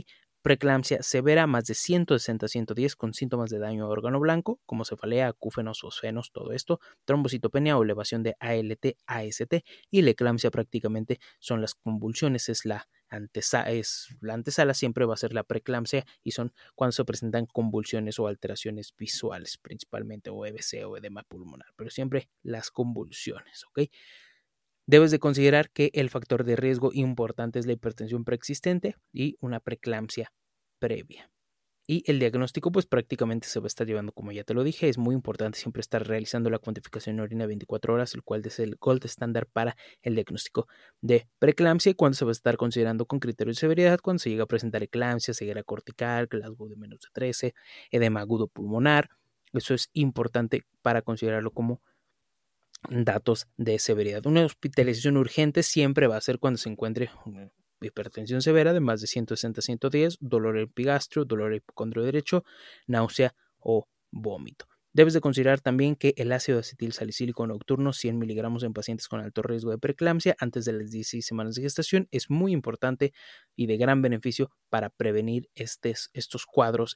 Preeclampsia severa más de 160-110 con síntomas de daño a órgano blanco, como cefalea, acúfenos, fosfenos, todo esto, trombocitopenia o elevación de ALT, AST y la eclampsia prácticamente son las convulsiones, es la antesala, es, la antesala siempre va a ser la preeclampsia y son cuando se presentan convulsiones o alteraciones visuales principalmente o EBC o edema pulmonar, pero siempre las convulsiones, ¿ok? Debes de considerar que el factor de riesgo importante es la hipertensión preexistente y una preeclampsia previa. Y el diagnóstico pues prácticamente se va a estar llevando, como ya te lo dije, es muy importante siempre estar realizando la cuantificación en orina 24 horas, el cual es el gold estándar para el diagnóstico de preeclampsia cuando se va a estar considerando con criterio de severidad cuando se llega a presentar eclampsia, ceguera cortical, Glasgow de menos de 13, edema agudo pulmonar. Eso es importante para considerarlo como datos de severidad. Una hospitalización urgente siempre va a ser cuando se encuentre hipertensión severa de más de 160-110, dolor epigastrio, dolor hipocondrio derecho, náusea o vómito. Debes de considerar también que el ácido acetil salicílico nocturno 100 miligramos en pacientes con alto riesgo de preeclampsia antes de las 16 semanas de gestación es muy importante y de gran beneficio para prevenir estos, cuadros,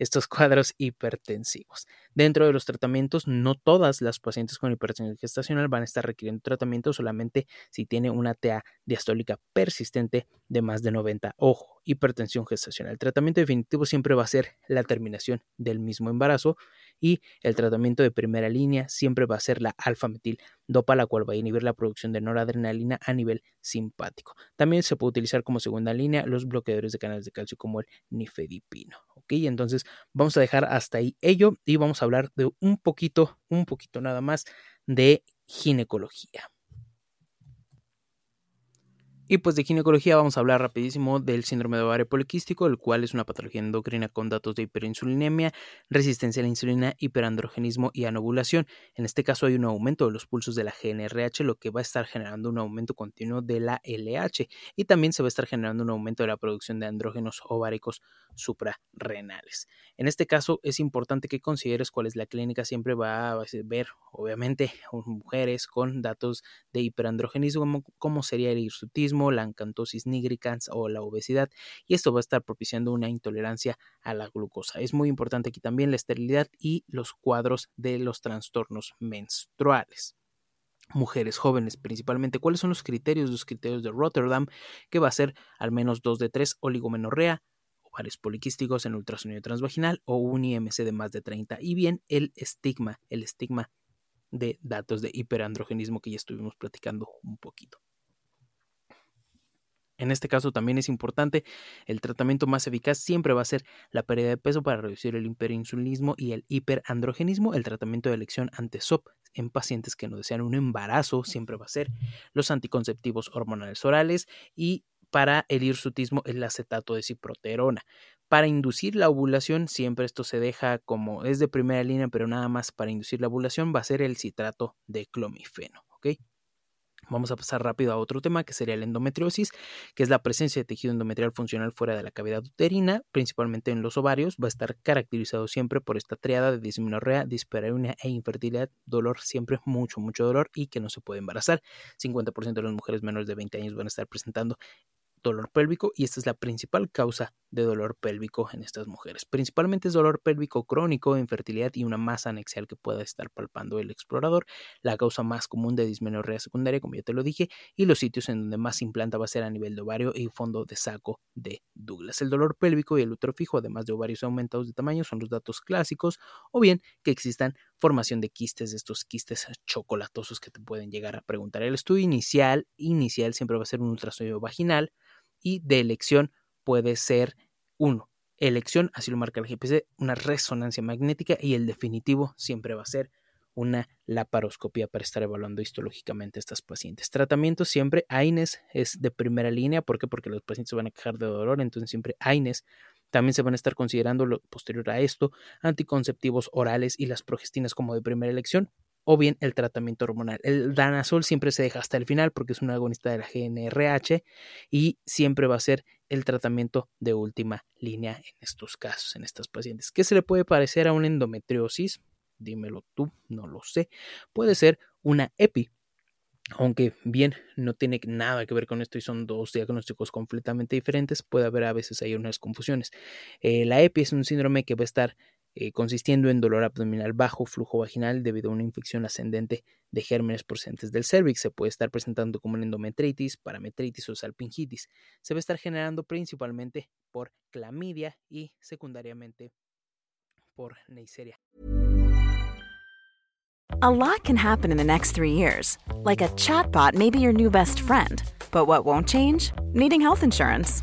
estos cuadros hipertensivos. Dentro de los tratamientos, no todas las pacientes con hipertensión gestacional van a estar requiriendo tratamiento solamente si tiene una TA diastólica persistente de más de 90. Ojo, hipertensión gestacional. El tratamiento definitivo siempre va a ser la terminación del mismo embarazo y el tratamiento de primera línea siempre va a ser la alfa-metil dopa, la cual va a inhibir la producción de noradrenalina a nivel simpático. También se puede utilizar como segunda línea los bloqueadores de canales de calcio como el nifedipino. ¿ok? Entonces vamos a dejar hasta ahí ello y vamos a hablar de un poquito, un poquito nada más de ginecología. Y pues de ginecología vamos a hablar rapidísimo del síndrome de ovario poliquístico, el cual es una patología endocrina con datos de hiperinsulinemia, resistencia a la insulina, hiperandrogenismo y anovulación. En este caso hay un aumento de los pulsos de la GNRH, lo que va a estar generando un aumento continuo de la LH y también se va a estar generando un aumento de la producción de andrógenos ováricos suprarrenales. En este caso es importante que consideres cuál es la clínica, siempre va a ver obviamente mujeres con datos de hiperandrogenismo como sería el hirsutismo, la encantosis nigricans o la obesidad, y esto va a estar propiciando una intolerancia a la glucosa. Es muy importante aquí también la esterilidad y los cuadros de los trastornos menstruales mujeres jóvenes principalmente. ¿Cuáles son los criterios? Los criterios de Rotterdam, que va a ser al menos 2 de 3 oligomenorrea, ovarios poliquísticos en ultrasonido transvaginal o un IMC de más de 30. Y bien, el estigma, el estigma de datos de hiperandrogenismo que ya estuvimos platicando un poquito. En este caso también es importante, el tratamiento más eficaz siempre va a ser la pérdida de peso para reducir el hiperinsulinismo y el hiperandrogenismo. El tratamiento de elección ante SOP en pacientes que no desean un embarazo siempre va a ser los anticonceptivos hormonales orales y para el hirsutismo el acetato de ciproterona. Para inducir la ovulación, siempre esto se deja como es de primera línea, pero nada más para inducir la ovulación va a ser el citrato de clomifeno. Vamos a pasar rápido a otro tema que sería la endometriosis, que es la presencia de tejido endometrial funcional fuera de la cavidad uterina, principalmente en los ovarios. Va a estar caracterizado siempre por esta triada de dismenorrea, dispareunia e infertilidad, dolor siempre, mucho, mucho dolor y que no se puede embarazar. 50% de las mujeres menores de 20 años van a estar presentando dolor pélvico y esta es la principal causa de dolor pélvico en estas mujeres. Principalmente es dolor pélvico crónico, infertilidad y una masa anexial que pueda estar palpando el explorador. La causa más común de dismenorrea secundaria, como ya te lo dije, y los sitios en donde más implanta va a ser a nivel de ovario y fondo de saco de Douglas. El dolor pélvico y el útero fijo, además de ovarios aumentados de tamaño, son los datos clásicos, o bien que existan formación de quistes, de estos quistes chocolatosos que te pueden llegar a preguntar. El estudio inicial, inicial siempre va a ser un ultrasonido vaginal, y de elección puede ser uno, elección, así lo marca el GPC, una resonancia magnética y el definitivo siempre va a ser una laparoscopia para estar evaluando histológicamente a estas pacientes. Tratamiento siempre, AINES es de primera línea, ¿por qué? Porque los pacientes van a quejar de dolor, entonces siempre AINES. También se van a estar considerando lo posterior a esto, anticonceptivos orales y las progestinas como de primera elección, o bien el tratamiento hormonal. El danazol siempre se deja hasta el final porque es un agonista de la GNRH y siempre va a ser el tratamiento de última línea en estos casos, en estas pacientes. ¿Qué se le puede parecer a una endometriosis? dímelo tú, no lo sé. Puede ser una EPI, aunque bien no tiene nada que ver con esto y son dos diagnósticos completamente diferentes, puede haber a veces ahí unas confusiones. Eh, la EPI es un síndrome que va a estar eh, consistiendo en dolor abdominal bajo, flujo vaginal debido a una infección ascendente de gérmenes procedentes del cervix. Se puede estar presentando como una endometritis, parametritis o salpingitis. Se va a estar generando principalmente por clamidia y secundariamente por Neisseria. A lot can happen in the next three years. Like a chatbot may be your new best friend. But what won't change? Needing health insurance.